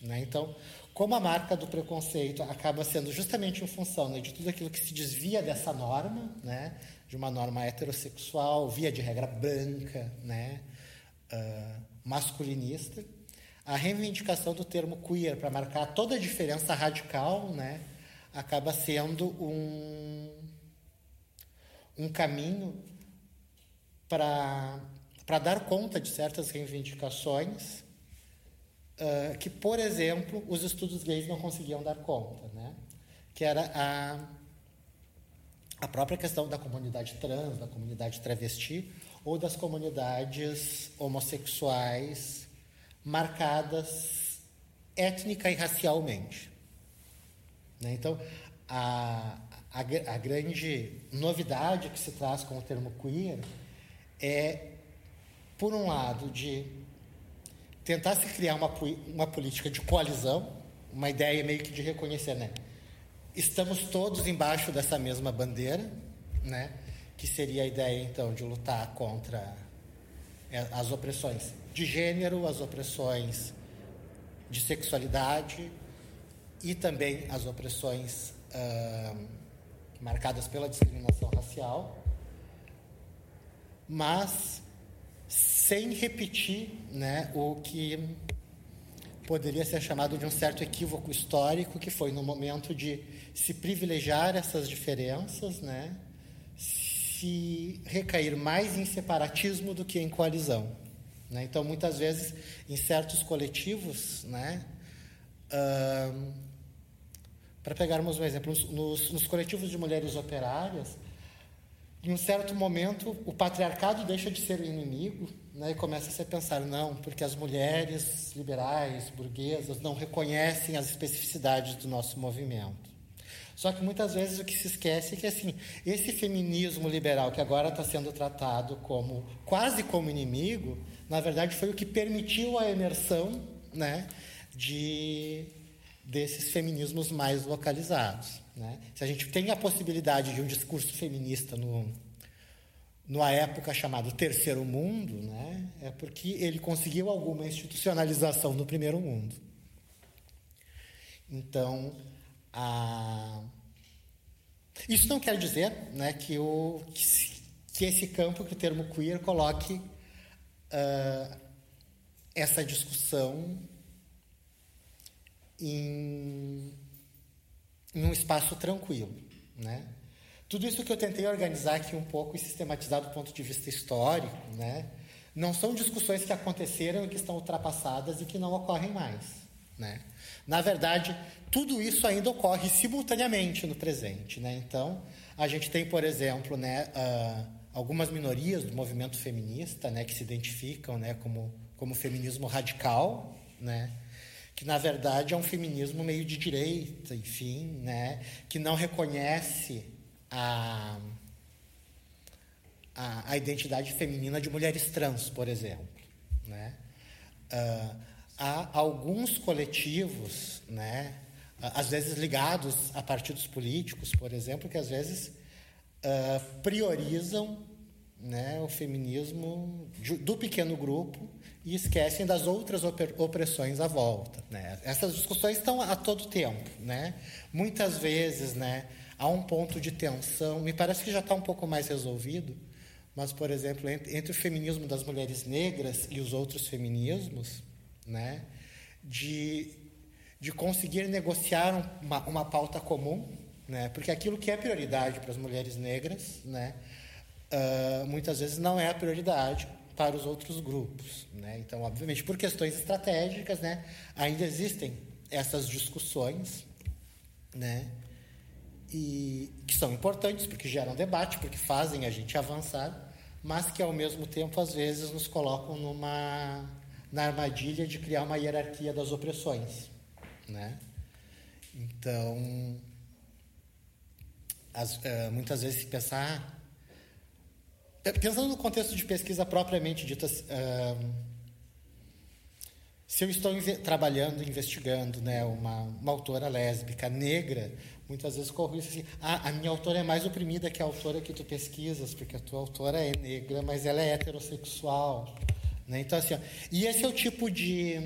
né? Então, como a marca do preconceito acaba sendo justamente em função né, de tudo aquilo que se desvia dessa norma, né? de uma norma heterossexual, via de regra branca, né, uh, masculinista, a reivindicação do termo queer para marcar toda a diferença radical, né, acaba sendo um, um caminho para para dar conta de certas reivindicações uh, que, por exemplo, os estudos gays não conseguiam dar conta, né? Que era a a própria questão da comunidade trans, da comunidade travesti ou das comunidades homossexuais marcadas étnica e racialmente. Né? Então, a, a, a grande novidade que se traz com o termo queer é, por um lado, de tentar se criar uma, uma política de coalizão, uma ideia meio que de reconhecer, né? Estamos todos embaixo dessa mesma bandeira, né? Que seria a ideia, então, de lutar contra é, as opressões de gênero, as opressões de sexualidade e também as opressões uh, marcadas pela discriminação racial, mas sem repetir né, o que poderia ser chamado de um certo equívoco histórico, que foi no momento de se privilegiar essas diferenças, né, se recair mais em separatismo do que em coalizão. Né? Então, muitas vezes, em certos coletivos, né, para pegarmos um exemplo, nos, nos coletivos de mulheres operárias, em um certo momento, o patriarcado deixa de ser o inimigo né, e começa a se pensar, não, porque as mulheres liberais, burguesas, não reconhecem as especificidades do nosso movimento. Só que muitas vezes o que se esquece é que assim, esse feminismo liberal que agora está sendo tratado como quase como inimigo, na verdade foi o que permitiu a emersão né, de desses feminismos mais localizados. Né? Se a gente tem a possibilidade de um discurso feminista no, numa época chamada Terceiro Mundo, né, é porque ele conseguiu alguma institucionalização no Primeiro Mundo. Então, a... isso não quer dizer né, que, o, que, que esse campo, que o termo queer coloque uh, essa discussão em, em um espaço tranquilo, né? Tudo isso que eu tentei organizar aqui um pouco e sistematizar do ponto de vista histórico, né? Não são discussões que aconteceram e que estão ultrapassadas e que não ocorrem mais, né? Na verdade, tudo isso ainda ocorre simultaneamente no presente, né? Então, a gente tem, por exemplo, né, uh, algumas minorias do movimento feminista, né, que se identificam, né, como como feminismo radical, né? Que na verdade é um feminismo meio de direita, enfim, né, que não reconhece a, a, a identidade feminina de mulheres trans, por exemplo, né. Uh, há alguns coletivos, né, às vezes ligados a partidos políticos, por exemplo, que às vezes uh, priorizam né, o feminismo do pequeno grupo e esquecem das outras opressões à volta. Né? Essas discussões estão a todo tempo. Né? Muitas vezes né, há um ponto de tensão, me parece que já está um pouco mais resolvido, mas, por exemplo, entre, entre, o feminismo das mulheres negras e os outros feminismos, né, de, de conseguir negociar uma, uma pauta comum, né, porque aquilo que é prioridade para as mulheres negras, né, uh, muitas vezes não é a prioridade para os outros grupos. Né? Então, obviamente, por questões estratégicas, né, ainda existem essas discussões, né, e que são importantes porque geram debate, porque fazem a gente avançar, mas que ao mesmo tempo às vezes nos colocam numa na armadilha de criar uma hierarquia das opressões, né? Então, as, uh, muitas vezes se pensar Pensando no contexto de pesquisa propriamente dita, uh, se eu estou trabalhando, investigando né, uma, uma, autora lésbica negra, muitas vezes corro isso assim, ah, a minha autora é mais oprimida que a autora que tu pesquisas, porque a tua autora é negra, mas ela é heterossexual. Né? Então, assim, ó, e esse é o tipo de...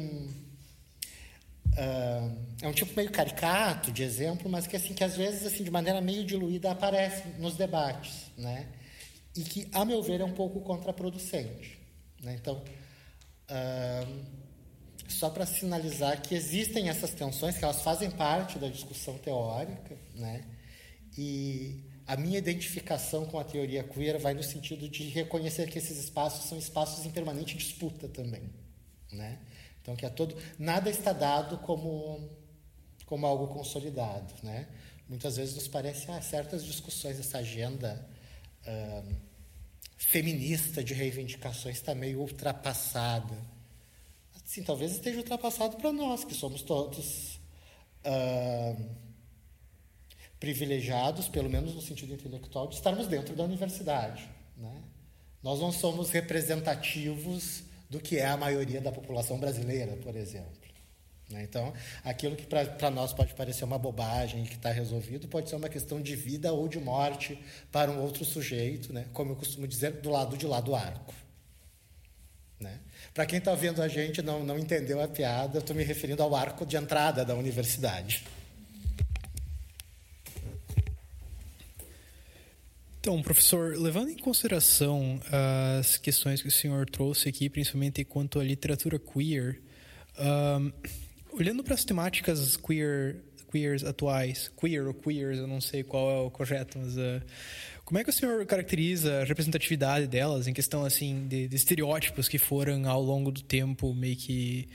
Uh, é um tipo meio caricato de exemplo, mas que assim que às vezes assim de maneira meio diluída aparece nos debates, né? E que, a meu ver, é um pouco contraproducente. Né? Então, só para sinalizar que existem essas tensões, que elas fazem parte da discussão teórica, né? e a minha identificação com a teoria queer vai no sentido de reconhecer que esses espaços são espaços em permanente disputa também. Né? Então, que é todo, nada está dado como, como algo consolidado. Né? muitas vezes nos parece ah, certas discussões, essa agenda uh, feminista de reivindicações está meio ultrapassada. Sim, talvez esteja ultrapassado para nós, que somos todos privilegiados, pelo menos no sentido intelectual, de estarmos dentro da universidade. Né? Nós não somos representativos do que é a maioria da população brasileira, por exemplo. Né? Então, aquilo que para nós pode parecer uma bobagem que está resolvido, pode ser uma questão de vida ou de morte para um outro sujeito, né? como eu costumo dizer, do lado de lá do arco. Né? Para quem está vendo a gente não, não entendeu a piada, eu estou me referindo ao arco de entrada da universidade. Então, professor, levando em consideração as questões que o senhor trouxe aqui, principalmente quanto à literatura queer, um, olhando para as temáticas queer, queers atuais, queer ou queers, eu não sei qual é o correto, mas uh, como é que o senhor caracteriza a representatividade delas em questão assim de, de estereótipos que foram ao longo do tempo meio que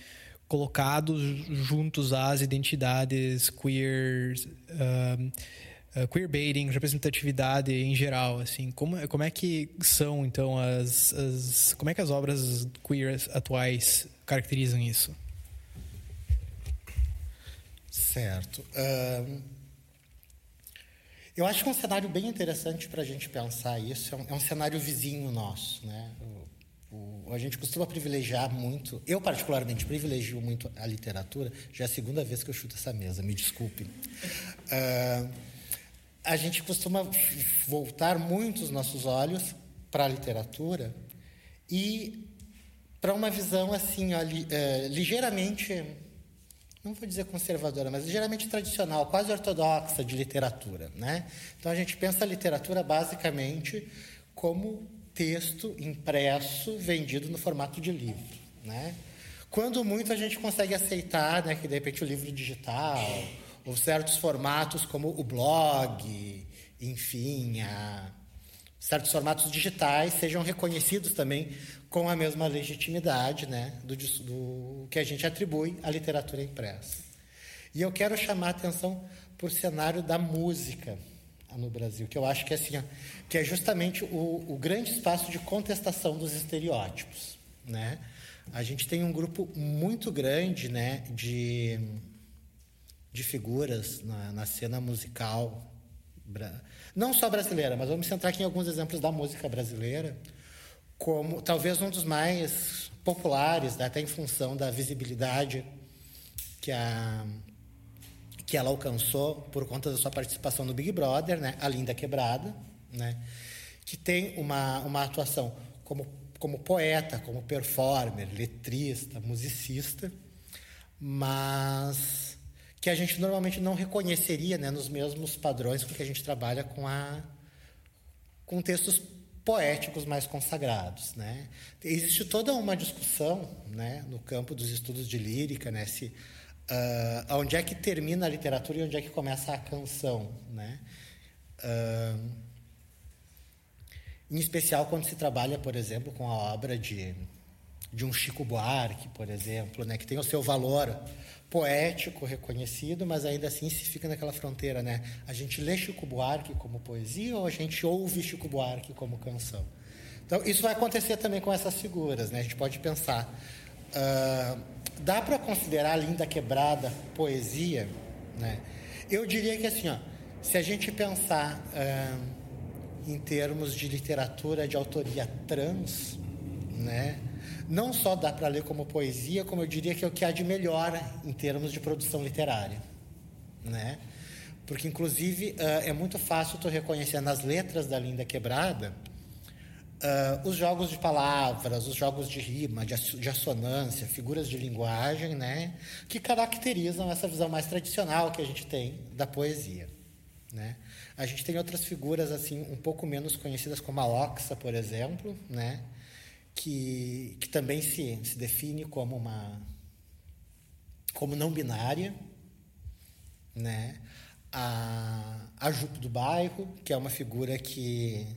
colocados juntos às identidades queer, uh, uh, queerbaiting, representatividade em geral, assim, como, como é que são então as, as como é que as obras queer atuais caracterizam isso? Certo. Eu acho que um cenário bem interessante para a gente pensar isso. É um, é um, cenário vizinho nosso, né? O, o, a gente costuma privilegiar muito. Eu particularmente privilegio muito a literatura. Já é a segunda vez que eu chuto essa mesa. Me desculpe. Uh, a gente costuma voltar muito os nossos olhos para a literatura e para uma visão assim, uh, ligeiramente não vou dizer conservadora, mas ligeiramente tradicional, quase ortodoxa de literatura. Né? Então a gente pensa a literatura basicamente como texto impresso vendido no formato de livro. Né? Quando muito a gente consegue aceitar né, que de repente o livro digital, ou certos formatos como o blog, enfim, a, certos formatos digitais sejam reconhecidos também com a mesma legitimidade né, do, do que a gente atribui à literatura impressa. E eu quero chamar a atenção para o cenário da música no Brasil, que eu acho que é, assim, que é justamente o, o grande espaço de contestação dos estereótipos. Né? A gente tem um grupo muito grande né, de, de figuras na, na cena musical, não só brasileira, mas vamos centrar aqui em alguns exemplos da música brasileira, como talvez um dos mais populares, até em função da visibilidade que, a, que ela alcançou por conta da sua participação no Big Brother, né, a Linda Quebrada, né, que tem uma, uma atuação como, como poeta, como performer, letrista, musicista, mas que a gente normalmente não reconheceria né, nos mesmos padrões com que a gente trabalha com, a, com textos poéticos mais consagrados. Né? Existe toda uma discussão né, no campo dos estudos de lírica, né, se, uh, onde é que termina a literatura e onde é que começa a canção. Né? Uh, em especial quando se trabalha, por exemplo, com a obra de, de um Chico Buarque, por exemplo, né, que tem o seu valor poético reconhecido, mas ainda assim se fica naquela fronteira, né? A gente lê Chico Buarque como poesia ou a gente ouve Chico Buarque como canção? Então, isso vai acontecer também com essas figuras, né? A gente pode pensar, uh, dá para considerar Linda Quebrada poesia, né? Eu diria que assim, ó, se a gente pensar uh, em termos de literatura de autoria trans, né? Não só dá para ler como poesia, como eu diria que é o que há de melhor em termos de produção literária, né? Porque inclusive é muito fácil tu reconhecer nas letras da Linda Quebrada uh, os jogos de palavras, os jogos de rima, de, de assonância, figuras de linguagem, né? Que caracterizam essa visão mais tradicional que a gente tem da poesia, né? A gente tem outras figuras assim um pouco menos conhecidas como a Oxa, por exemplo, né? Que, que também se, se define como uma como não binária, né? A, a do Bairro, que é uma figura que,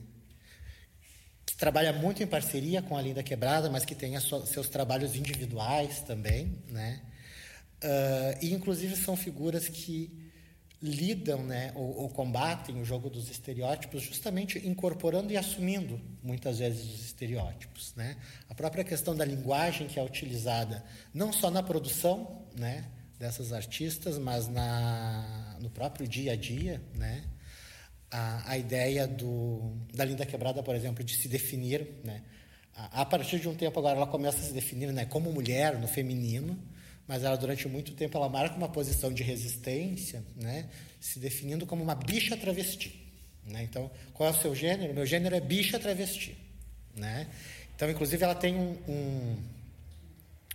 que trabalha muito em parceria com a Linda Quebrada, mas que tem sua, seus trabalhos individuais também, né? Uh, e inclusive são figuras que lidam né, ou, ou, combatem o jogo dos estereótipos justamente incorporando e assumindo muitas vezes os estereótipos. Né? A própria questão da linguagem que é utilizada não só na produção né, dessas artistas, mas na, no próprio dia a dia. Né? A, a ideia do, da Linda Quebrada, por exemplo, de se definir. Né? A, a partir de um tempo agora ela começa a se definir né, como mulher, no feminino, mas ela durante muito tempo ela marca uma posição de resistência, né, se definindo como uma bicha travesti. Né? Então, qual é o seu gênero? Meu gênero é bicha travesti. Né? Então, inclusive, ela tem um, um,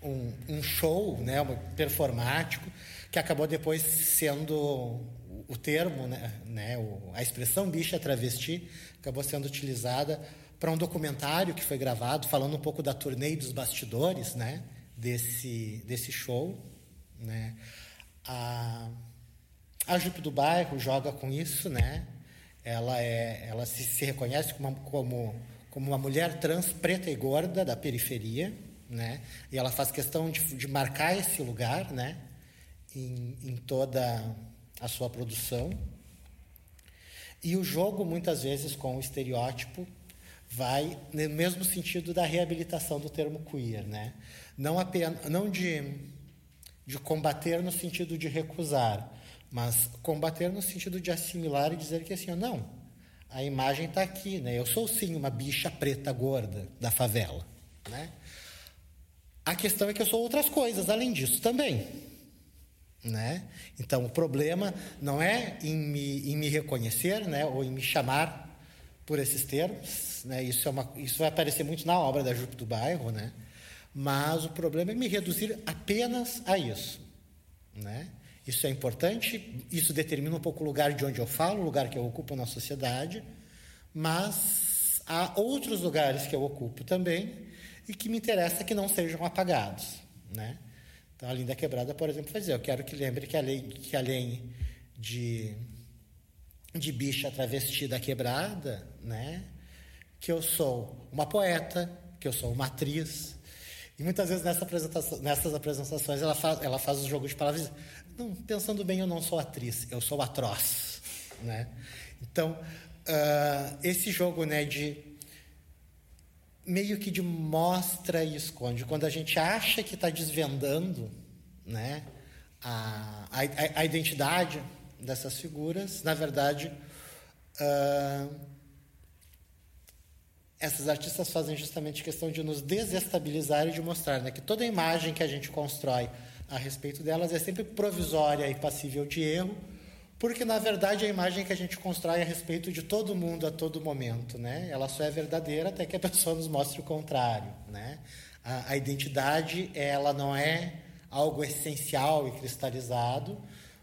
um, um show né, um performático que acabou depois sendo o termo, né, né, a expressão bicha travesti acabou sendo utilizada para um documentário que foi gravado falando um pouco da turnê dos bastidores, né? Desse, desse show. Né? A, a Jupe do Bairro joga com isso, né? Ela, é, ela se, se reconhece como, como, como uma mulher trans preta e gorda da periferia, né? E ela faz questão de, de marcar esse lugar, né? Em, em toda a sua produção. E o jogo, muitas vezes, com o estereótipo, vai no mesmo sentido da reabilitação do termo queer, né? Não apenas não de de combater no sentido de recusar, mas combater no sentido de assimilar e dizer que assim, não, a imagem está aqui, né? Eu sou sim uma bicha preta gorda da favela, né? A questão é que eu sou outras coisas além disso também, né? Então o problema não é em me, em me reconhecer, né? Ou em me chamar por esses termos, né? Isso é uma, isso vai aparecer muito na obra da Jupe do Bairro, né? Mas o problema é me reduzir apenas a isso. Né? Isso é importante, isso determina um pouco o lugar de onde eu falo, o lugar que eu ocupo na sociedade, mas há outros lugares que eu ocupo também e que me interessa que não sejam apagados. Né? Então, a Linda Quebrada, por exemplo, vai eu quero que lembre que além, que além de, de bicha travestida quebrada, né, que eu sou uma poeta, que eu sou uma atriz, e muitas vezes nessa nessas apresentações ela faz, ela faz os jogos de palavras. Não, pensando bem, eu não sou atriz, eu sou atroz. Né? Então, uh, esse jogo né, de meio que de mostra e esconde. Quando a gente acha que está desvendando né, a, a, a, identidade dessas figuras, na verdade, uh, essas artistas fazem justamente questão de nos desestabilizar e de mostrar né, que toda imagem que a gente constrói a respeito delas é sempre provisória e passível de erro, porque na verdade a imagem que a gente constrói a respeito de todo mundo a todo momento, né, ela só é verdadeira até que a pessoa nos mostre o contrário, né? A, a identidade ela não é algo essencial e cristalizado,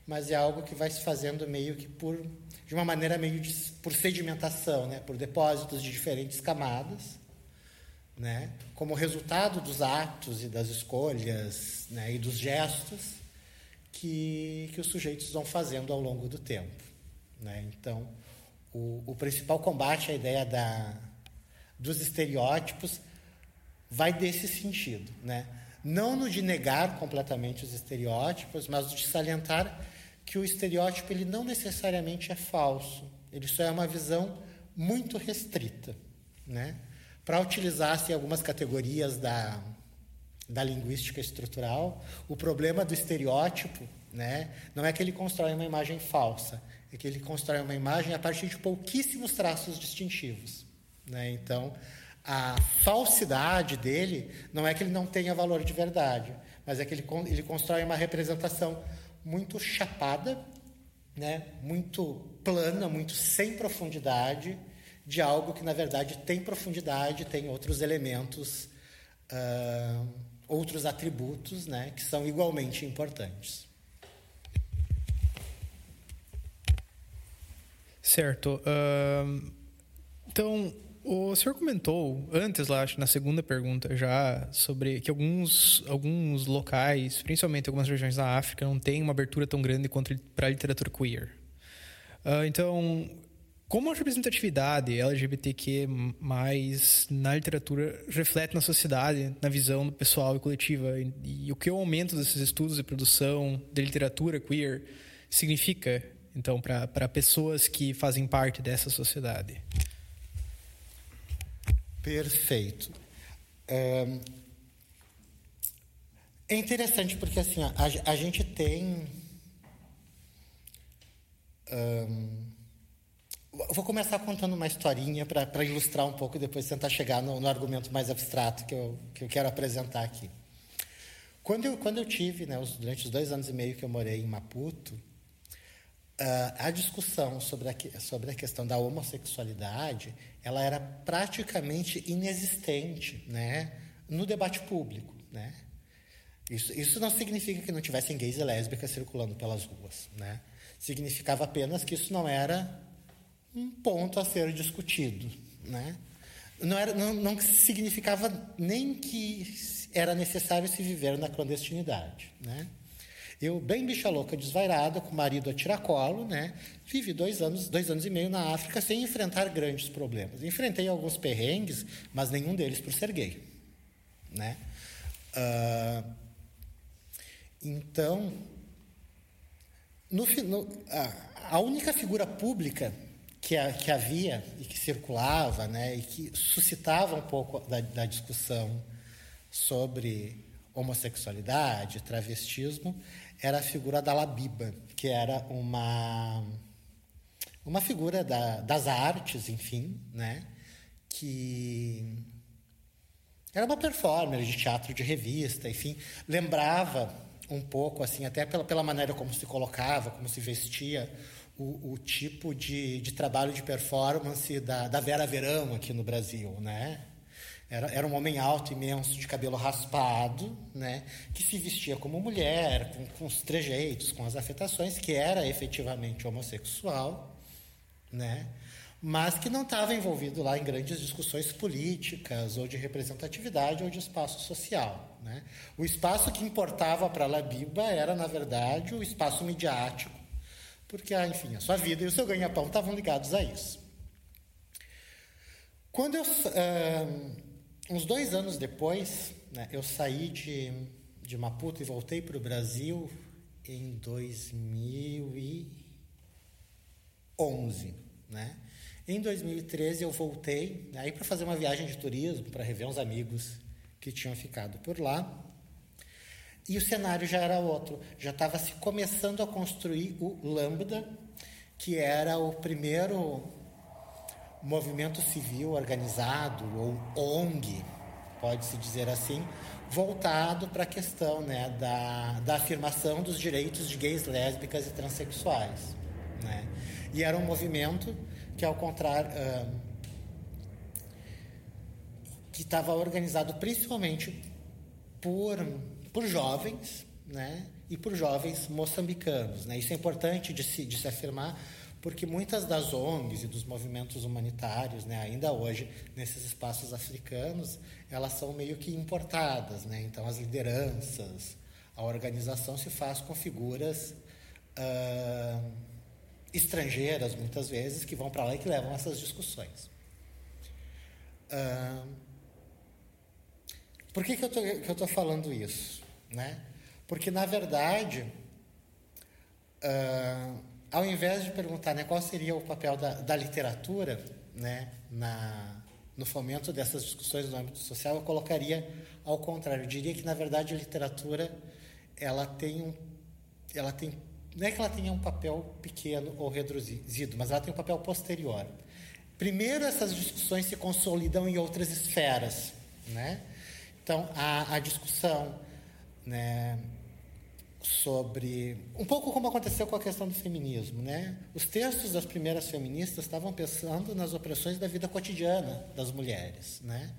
mas é algo que vai se fazendo meio que por de uma maneira meio de, por sedimentação, né, por depósitos de diferentes camadas, né, como resultado dos atos e das escolhas né, e dos gestos que, que os sujeitos vão fazendo ao longo do tempo. Né? Então, o, o principal combate à ideia da, dos estereótipos vai desse sentido, né? Não no de negar completamente os estereótipos, mas de salientar que o estereótipo ele não necessariamente é falso, ele só é uma visão muito restrita, né? Para utilizar-se algumas categorias da, da linguística estrutural, o problema do estereótipo, né, não é que ele constrói uma imagem falsa, é que ele constrói uma imagem a partir de pouquíssimos traços distintivos, né? Então, a falsidade dele não é que ele não tenha valor de verdade, mas é que ele, ele constrói uma representação muito chapada, né? muito plana, muito sem profundidade, de algo que, na verdade, tem profundidade, tem outros elementos, uh, outros atributos né? que são igualmente importantes. Certo. Uh, então, o senhor comentou antes, lá, acho, na segunda pergunta já, sobre que alguns, alguns locais, principalmente algumas regiões da África, não têm uma abertura tão grande quanto para a literatura queer. Uh, então, como a representatividade LGBTQ mais na literatura reflete na sociedade, na visão pessoal e coletiva, e, e o que o aumento desses estudos de produção de literatura queer significa Então, para pessoas que fazem parte dessa sociedade. Perfeito. É, interessante porque assim a, a gente tem um, vou começar contando uma historinha para ilustrar um pouco e depois tentar chegar no, no, argumento mais abstrato que eu, que eu quero apresentar aqui. Quando eu, quando eu tive, né, durante os dois anos e meio que eu morei em Maputo, a discussão sobre a, sobre a questão da homossexualidade ela era praticamente inexistente né, no debate público. Né? Isso, isso não significa que não tivessem gays e lésbicas circulando pelas ruas. Né? Significava apenas que isso não era um ponto a ser discutido. Né? Não, era, não, não significava nem que era necessário se viver na clandestinidade. Né? Eu, bem bicha louca, desvairada, com o marido a tiracolo, né? Vivi dois anos, dois anos e meio na África sem enfrentar grandes problemas. Enfrentei alguns perrengues, mas nenhum deles por ser gay, né? Uh, então, no, no, a, a única figura pública que, a, que, havia e que circulava, né, e que suscitava um pouco da, da discussão sobre homossexualidade, travestismo, era a figura da Labiba, que era uma uma figura da, das artes, enfim, né, que era uma performer de teatro de revista, enfim, lembrava um pouco assim, até pela, pela maneira como se colocava, como se vestia, o, o tipo de, de trabalho de performance da, da Vera Verão aqui no Brasil, né? Era, era um homem alto, imenso, de cabelo raspado, né, que se vestia como mulher, com, com os trejeitos, com as afetações, que era efetivamente homossexual, né, mas que não estava envolvido lá em grandes discussões políticas, ou de representatividade, ou de espaço social. Né. O espaço que importava para Labiba era, na verdade, o espaço midiático, porque, ah, enfim, a sua vida e o seu ganha-pão estavam ligados a isso. Quando eu. Uh, uns dois anos depois, né, eu saí de, de Maputo e voltei para o Brasil em 2011. Né? Em 2013 eu voltei aí para fazer uma viagem de turismo, para rever uns amigos que tinham ficado por lá. E o cenário já era outro, já estava se começando a construir o Lambda, que era o primeiro movimento civil organizado, ou ONG, pode-se dizer assim, voltado para a questão né, da, da afirmação dos direitos de gays, lésbicas e transexuais. Né? E era um movimento que, ao contrário, uh, que estava organizado principalmente por, por jovens né, e por jovens moçambicanos. Né? Isso é importante de se, de se afirmar, porque muitas das ONGs e dos movimentos humanitários, né, ainda hoje, nesses espaços africanos, elas são meio que importadas. Né? Então, as lideranças, a organização se faz com figuras uh, estrangeiras, muitas vezes, que vão para lá e que levam essas discussões. Uh, por que, que eu estou falando isso? Né? Porque, na verdade, uh, ao invés de perguntar né, qual seria o papel da, da literatura né, na, no fomento dessas discussões no âmbito social, eu colocaria ao contrário. Eu diria que, na verdade, a literatura ela tem um. Ela tem, não é que ela tenha um papel pequeno ou reduzido, mas ela tem um papel posterior. Primeiro, essas discussões se consolidam em outras esferas. Né? Então, a, a discussão né, sobre um pouco como aconteceu com a questão do feminismo, né? Os textos das primeiras feministas estavam pensando nas opressões da vida cotidiana das mulheres, né?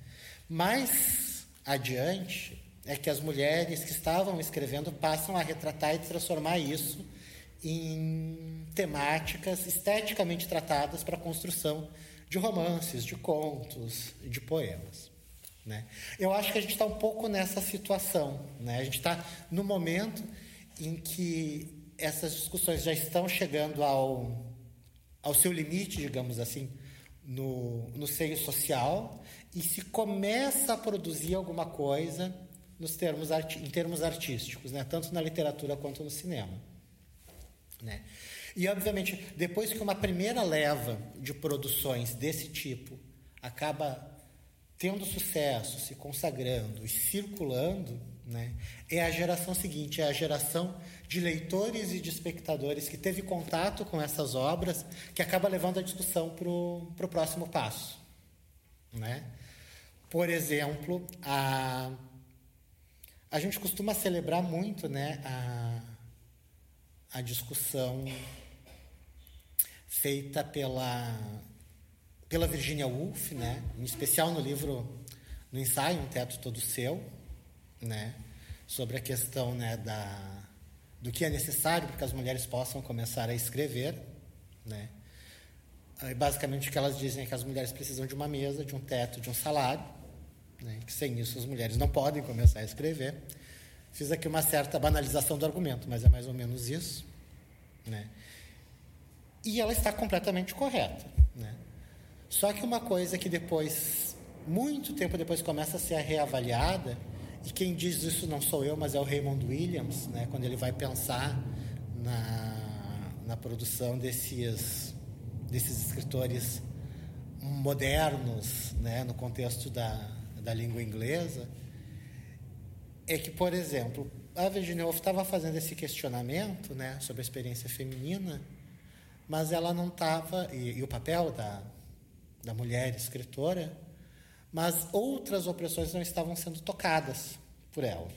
Mais adiante é que as mulheres que estavam escrevendo passam a retratar e transformar isso em temáticas esteticamente tratadas para a construção de romances, de contos, de poemas. Né? Eu acho que a gente está um pouco nessa situação. Né? A gente está no momento em que essas discussões já estão chegando ao, ao seu limite, digamos assim, no, no seio social, e se começa a produzir alguma coisa nos termos em termos artísticos, né? tanto na literatura quanto no cinema. Né? E, obviamente, depois que uma primeira leva de produções desse tipo acaba tendo sucesso, se consagrando e circulando, né, é a geração seguinte, é a geração de leitores e de espectadores que teve contato com essas obras que acaba levando a discussão para o próximo passo. Né? Por exemplo, a, a gente costuma celebrar muito né, a, a discussão feita pela, pela Virginia Woolf, né, em especial no livro, no ensaio Um Teto Todo Seu, né, sobre a questão né, da, do que é necessário para que as mulheres possam começar a escrever. Né. Basicamente, o que elas dizem é que as mulheres precisam de uma mesa, de um teto, de um salário, né, que sem isso as mulheres não podem começar a escrever. Fiz aqui uma certa banalização do argumento, mas é mais ou menos isso. Né? E ela está completamente correta. Né? Só que uma coisa que depois, muito tempo depois, começa a ser reavaliada, e quem diz isso não sou eu, mas é o Raymond Williams, né, quando ele vai pensar na, na produção desses, desses escritores modernos, né, no contexto da, da língua inglesa, é que, por exemplo, a Virginia Woolf estava fazendo esse questionamento né, sobre a experiência feminina, mas ela não estava, e, e, o papel da, da mulher escritora, mas outras opressões não estavam sendo tocadas por ela.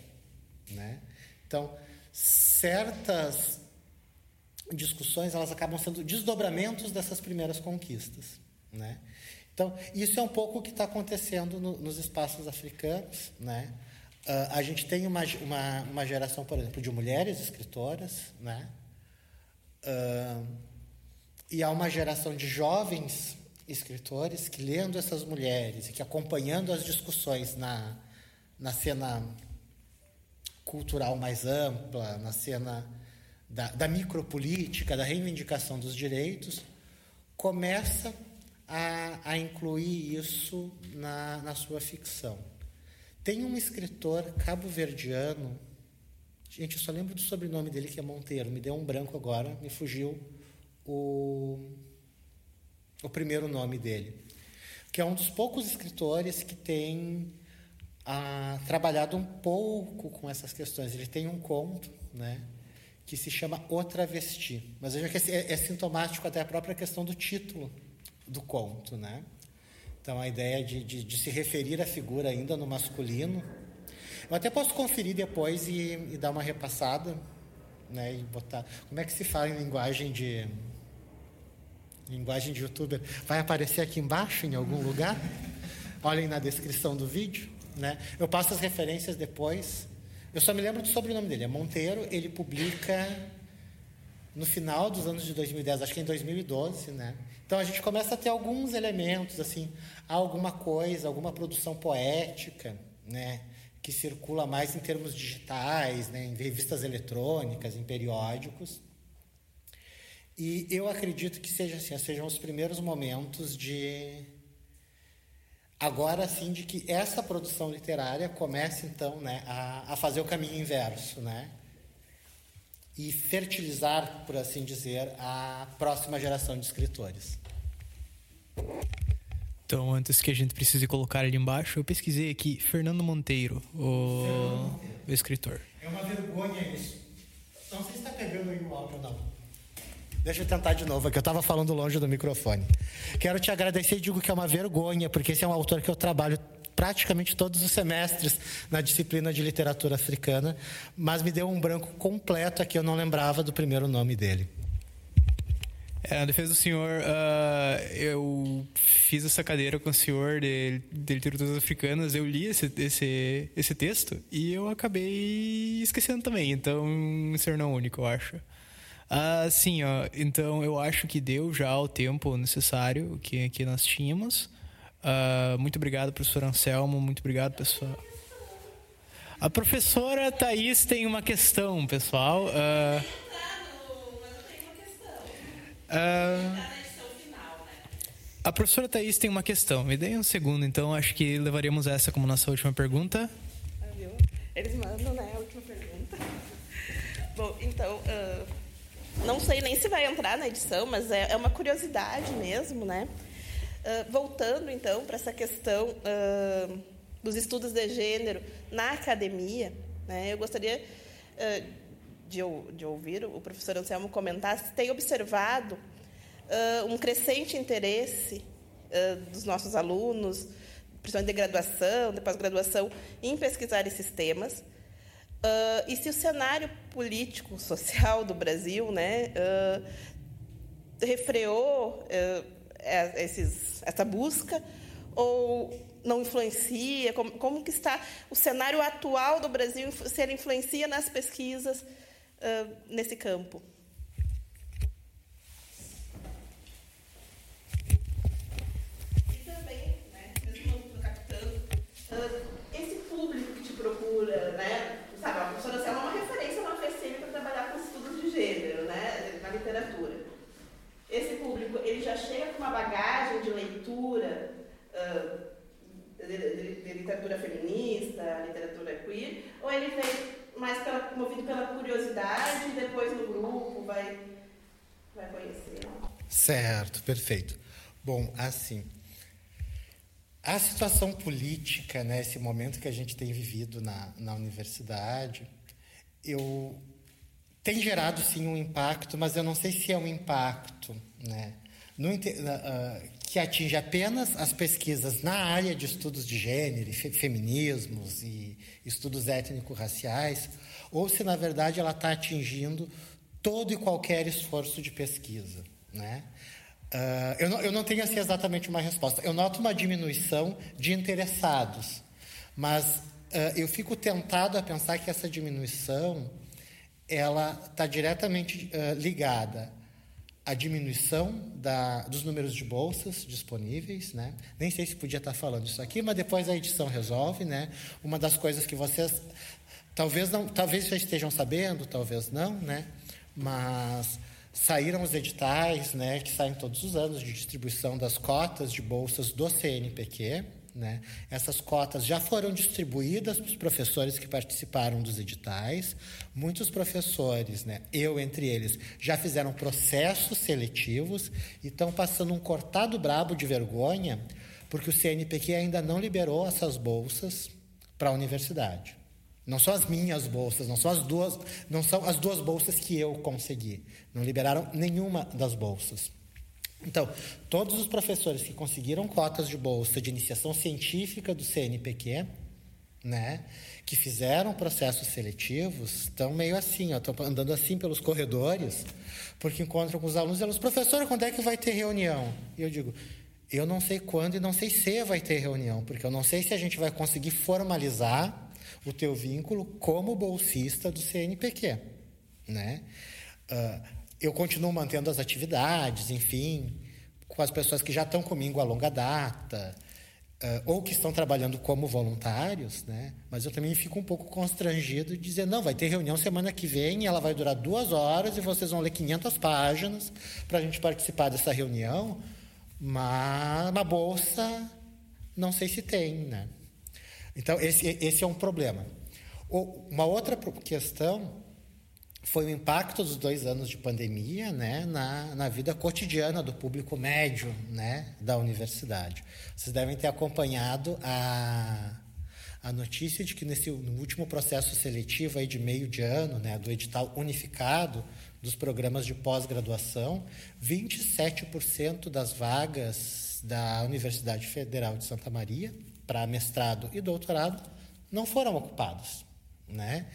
Né? Então, certas discussões elas acabam sendo desdobramentos dessas primeiras conquistas. Né? Então, isso é um pouco o que está acontecendo no, nos espaços africanos. Né? Uh, a gente tem uma, uma, uma, geração, por exemplo, de mulheres escritoras, né? Uh, e há uma geração de jovens escritores que, lendo essas mulheres e que acompanhando as discussões na, na cena cultural mais ampla, na cena da, da micropolítica, da reivindicação dos direitos, começa a, a incluir isso na, na sua ficção. Tem um escritor cabo-verdiano, gente, eu só lembro do sobrenome dele, que é Monteiro, me deu um branco agora, me fugiu o, o primeiro nome dele, que é um dos poucos escritores que tem ah, trabalhado um pouco com essas questões. Ele tem um conto, né? que se chama O Travesti. Mas veja que é, é sintomático até a própria questão do título do conto, né? Então, a ideia de, de, de, se referir à figura ainda no masculino. Eu até posso conferir depois e, e, dar uma repassada, né? E botar. Como é que se fala em linguagem de. Linguagem de youtuber? Vai aparecer aqui embaixo, em algum lugar? Olhem na descrição do vídeo, né? Eu passo as referências depois. Eu só me lembro do sobrenome dele, é Monteiro. Ele publica no final dos anos de 2010, acho que em 2012, né? Então a gente começa a ter alguns elementos, assim, alguma coisa, alguma produção poética, né? Que circula mais em termos digitais, né? Em revistas eletrônicas, em periódicos. E eu acredito que seja assim, sejam os primeiros momentos de agora sim de que essa produção literária comece então, né, a, a fazer o caminho inverso, né? e fertilizar, por assim dizer, a próxima geração de escritores. Então, antes que a gente precise colocar ali embaixo, eu pesquisei aqui Fernando Monteiro, o, o escritor. É uma vergonha isso. Não sei se está pegando aí o áudio ou não. Deixa eu tentar de novo, que eu estava falando longe do microfone. Quero te agradecer e digo que é uma vergonha, porque esse é um autor que eu trabalho praticamente todos os semestres na disciplina de literatura africana, mas me deu um branco completo aqui, eu não lembrava do primeiro nome dele. É, a defesa do senhor, uh, eu fiz essa cadeira com o senhor de, de literaturas africanas, eu li esse, esse, esse texto e eu acabei esquecendo também, então o senhor não é único, eu acho. Uh, sim, ó, então eu acho que deu já o tempo necessário que, que nós tínhamos. Uh, muito obrigado, professor Anselmo. Muito obrigado, pessoal. A professora Thaís tem uma questão, pessoal. Uh, uh, a professora Thaís tem uma questão. Me dê um segundo, então. Acho que levaremos essa como nossa última pergunta. Eles mandam, né? A última pergunta. Bom, então. Uh não sei nem se vai entrar na edição, mas é, é uma curiosidade mesmo, né? Uh, voltando então para essa questão uh, dos estudos de gênero na academia, né? Eu gostaria uh, de, de, ouvir o professor Anselmo comentar se tem observado um crescente interesse dos nossos alunos, principalmente de graduação, de pós-graduação, em pesquisar esses temas. Uh, e se o cenário político, social do Brasil né, uh, refreou uh, esses, essa busca ou não influencia? Como, como, que está o cenário atual do Brasil, se ele influencia nas pesquisas nesse campo? E também, né, mesmo captando, esse público que te procura, né, sabe, a professora Selma é uma referência na UFSM para trabalhar com estudos de gênero, né, na literatura. Esse público, ele já chega com uma bagagem de leitura uh, de, de, de, literatura feminista, literatura queer, ou ele vem mais pela, movido pela curiosidade e depois no grupo vai, vai conhecer? Certo, perfeito. Bom, assim, a situação política, né, esse momento que a gente tem vivido na, na universidade, eu tem gerado sim um impacto, mas eu não sei se é um impacto né, no, uh, que atinge apenas as pesquisas na área de estudos de gênero, fe, feminismos e estudos étnico-raciais, ou se na verdade ela está atingindo todo e qualquer esforço de pesquisa. Né? Uh, eu, não, eu não tenho assim exatamente uma resposta. Eu noto uma diminuição de interessados, mas uh, eu fico tentado a pensar que essa diminuição ela está diretamente uh, ligada à diminuição da, dos números de bolsas disponíveis, né? Nem sei se podia estar falando isso aqui, mas depois a edição resolve, né? Uma das coisas que vocês talvez não, talvez já estejam sabendo, talvez não, né? Mas Saíram os editais, né, que saem todos os anos, de distribuição das cotas de bolsas do CNPq. Né? Essas cotas já foram distribuídas para os professores que participaram dos editais. Muitos professores, né, eu entre eles, já fizeram processos seletivos e estão passando um cortado brabo de vergonha, porque o CNPq ainda não liberou essas bolsas para a universidade. Não são as minhas bolsas, não são as duas, não são as duas bolsas que eu consegui. Não liberaram nenhuma das bolsas. Então, todos os professores que conseguiram cotas de bolsa de iniciação científica do CNPq, né, que fizeram processos seletivos, estão meio assim, estão andando assim pelos corredores, porque encontram com os alunos e eles, professor, quando é que vai ter reunião? E eu digo, eu não sei quando e não sei se vai ter reunião, porque eu não sei se a gente vai conseguir formalizar o teu vínculo como bolsista do CNPq, né? Uh, eu continuo mantendo as atividades, enfim, com as pessoas que já estão comigo a longa data, uh, ou que estão trabalhando como voluntários, né? Mas eu também fico um pouco constrangido de dizer, não, vai ter reunião semana que vem, ela vai durar duas horas e vocês vão ler 500 páginas para a gente participar dessa reunião, mas na bolsa não sei se tem, né? Então, esse, esse é um problema. Uma outra questão foi o impacto dos dois anos de pandemia né, na, na vida cotidiana do público médio né, da universidade. Vocês devem ter acompanhado a, a notícia de que nesse, no último processo seletivo aí de meio de ano, né, do edital unificado dos programas de pós-graduação, 27% das vagas da Universidade Federal de Santa Maria para mestrado e doutorado não foram ocupados. Né?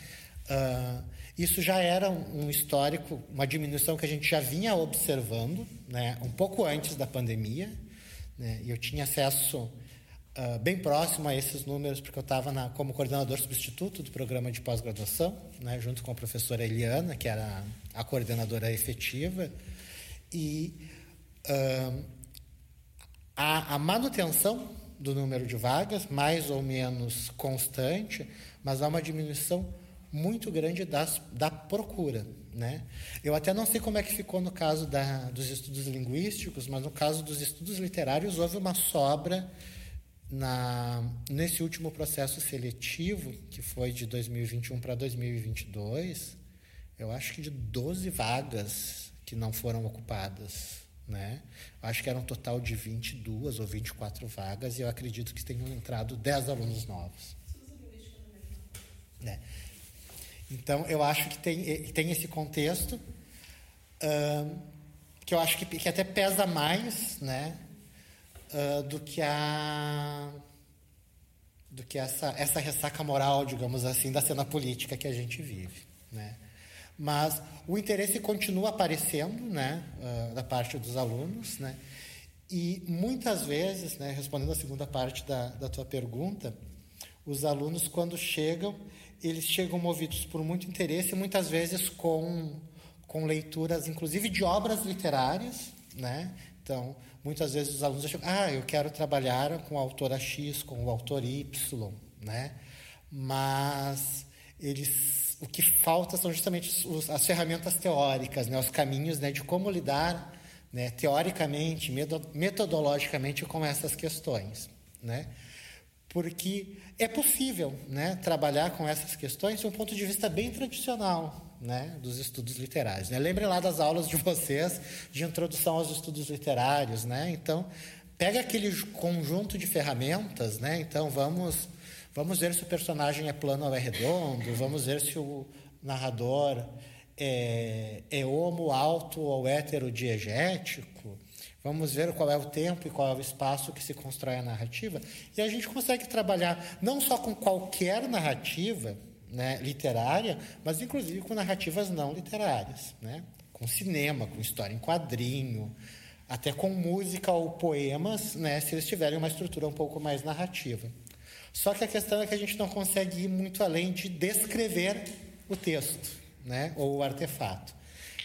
Uh, isso já era um histórico, uma diminuição que a gente já vinha observando, né, um pouco antes da pandemia, né, e eu tinha acesso uh, bem próximo a esses números, porque eu estava como coordenador substituto do programa de pós-graduação, né, junto com a professora Eliana, que era a coordenadora efetiva, e uh, a, a manutenção do número de vagas, mais ou menos constante, mas há uma diminuição muito grande das, da procura. Né? Eu até não sei como é que ficou no caso da, dos estudos linguísticos, mas no caso dos estudos literários houve uma sobra na, nesse último processo seletivo, que foi de 2021 para 2022, eu acho que de 12 vagas que não foram ocupadas. Né? Acho que era um total de 22 ou 24 vagas e eu acredito que tenham entrado 10 alunos novos. Né? Então, eu acho que tem, tem esse contexto que eu acho que, que até pesa mais né, uh, do que a do que essa, essa ressaca moral, digamos assim, da cena política que a gente vive. Né? Mas o interesse continua aparecendo né, uh, da parte dos alunos. Né? E muitas vezes, né, respondendo a segunda parte da, da tua pergunta, os alunos, quando chegam, eles chegam movidos por muito interesse, muitas vezes com, com leituras, inclusive de obras literárias. Né? Então, muitas vezes os alunos acham, ah, eu quero trabalhar com a autora X, com o autor Y, né? Mas eles, o que falta são justamente os, as ferramentas teóricas, né? Os caminhos, né? De como lidar, né? Teoricamente, metodologicamente com essas questões, né? Porque é possível, né? Trabalhar com essas questões de um ponto de vista bem tradicional, né, dos estudos literários. Né? Lembrem lá das aulas de vocês de introdução aos estudos literários. Né? Então, pega aquele conjunto de ferramentas, né? então vamos, vamos ver se o personagem é plano ou é redondo, vamos ver se o narrador é, é homo, alto ou hétero diegético, Vamos ver qual é o tempo e qual é o espaço que se constrói a narrativa. E a gente consegue trabalhar não só com qualquer narrativa, né, literária, mas inclusive com narrativas não literárias, né? com cinema, com história em quadrinho, até com música ou poemas, né, se eles tiverem uma estrutura um pouco mais narrativa. Só que a questão é que a gente não consegue ir muito além de descrever o texto, né, ou o artefato.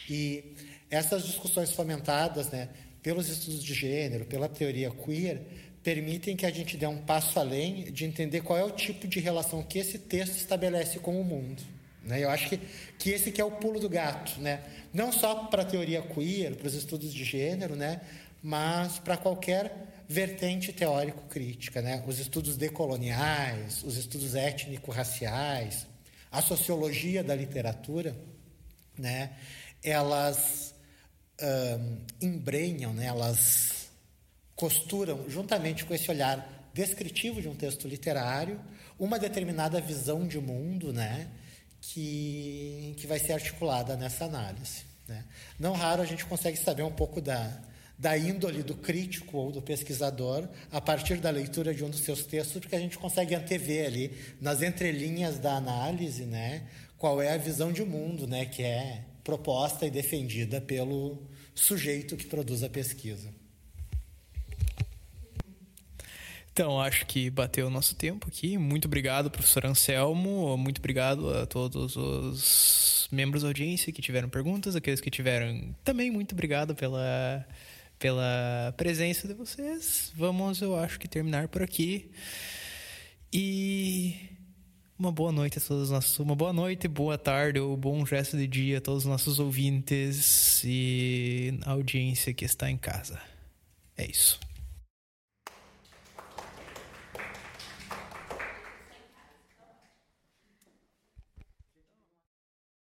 E essas discussões fomentadas, né, pelos estudos de gênero, pela teoria queer, permitem que a gente dê um passo além de entender qual é o tipo de relação que esse texto estabelece com o mundo. Né? Eu acho que, que esse que é o pulo do gato, né? não só para a teoria queer, para os estudos de gênero, né? mas para qualquer vertente teórico-crítica. Né? Os estudos decoloniais, os estudos étnico-raciais, a sociologia da literatura, né? elas um, embrenham, né? elas costuram, juntamente com esse olhar descritivo de um texto literário, uma determinada visão de mundo, né, que, que vai ser articulada nessa análise. Né? Não raro a gente consegue saber um pouco da, da índole do crítico ou do pesquisador a partir da leitura de um dos seus textos, porque a gente consegue antever ali, nas entrelinhas da análise, né, qual é a visão de mundo né, que é proposta e defendida pelo sujeito que produz a pesquisa. Então, acho que bateu o nosso tempo aqui. Muito obrigado, professor Anselmo. Muito obrigado a todos os membros da audiência que tiveram perguntas, aqueles que tiveram também muito obrigado pela, pela presença de vocês. Vamos, eu acho que terminar por aqui. E uma boa noite a todos os nossos, uma boa noite, boa tarde ou bom resto de dia a todos os nossos ouvintes e audiência que está em casa. É isso.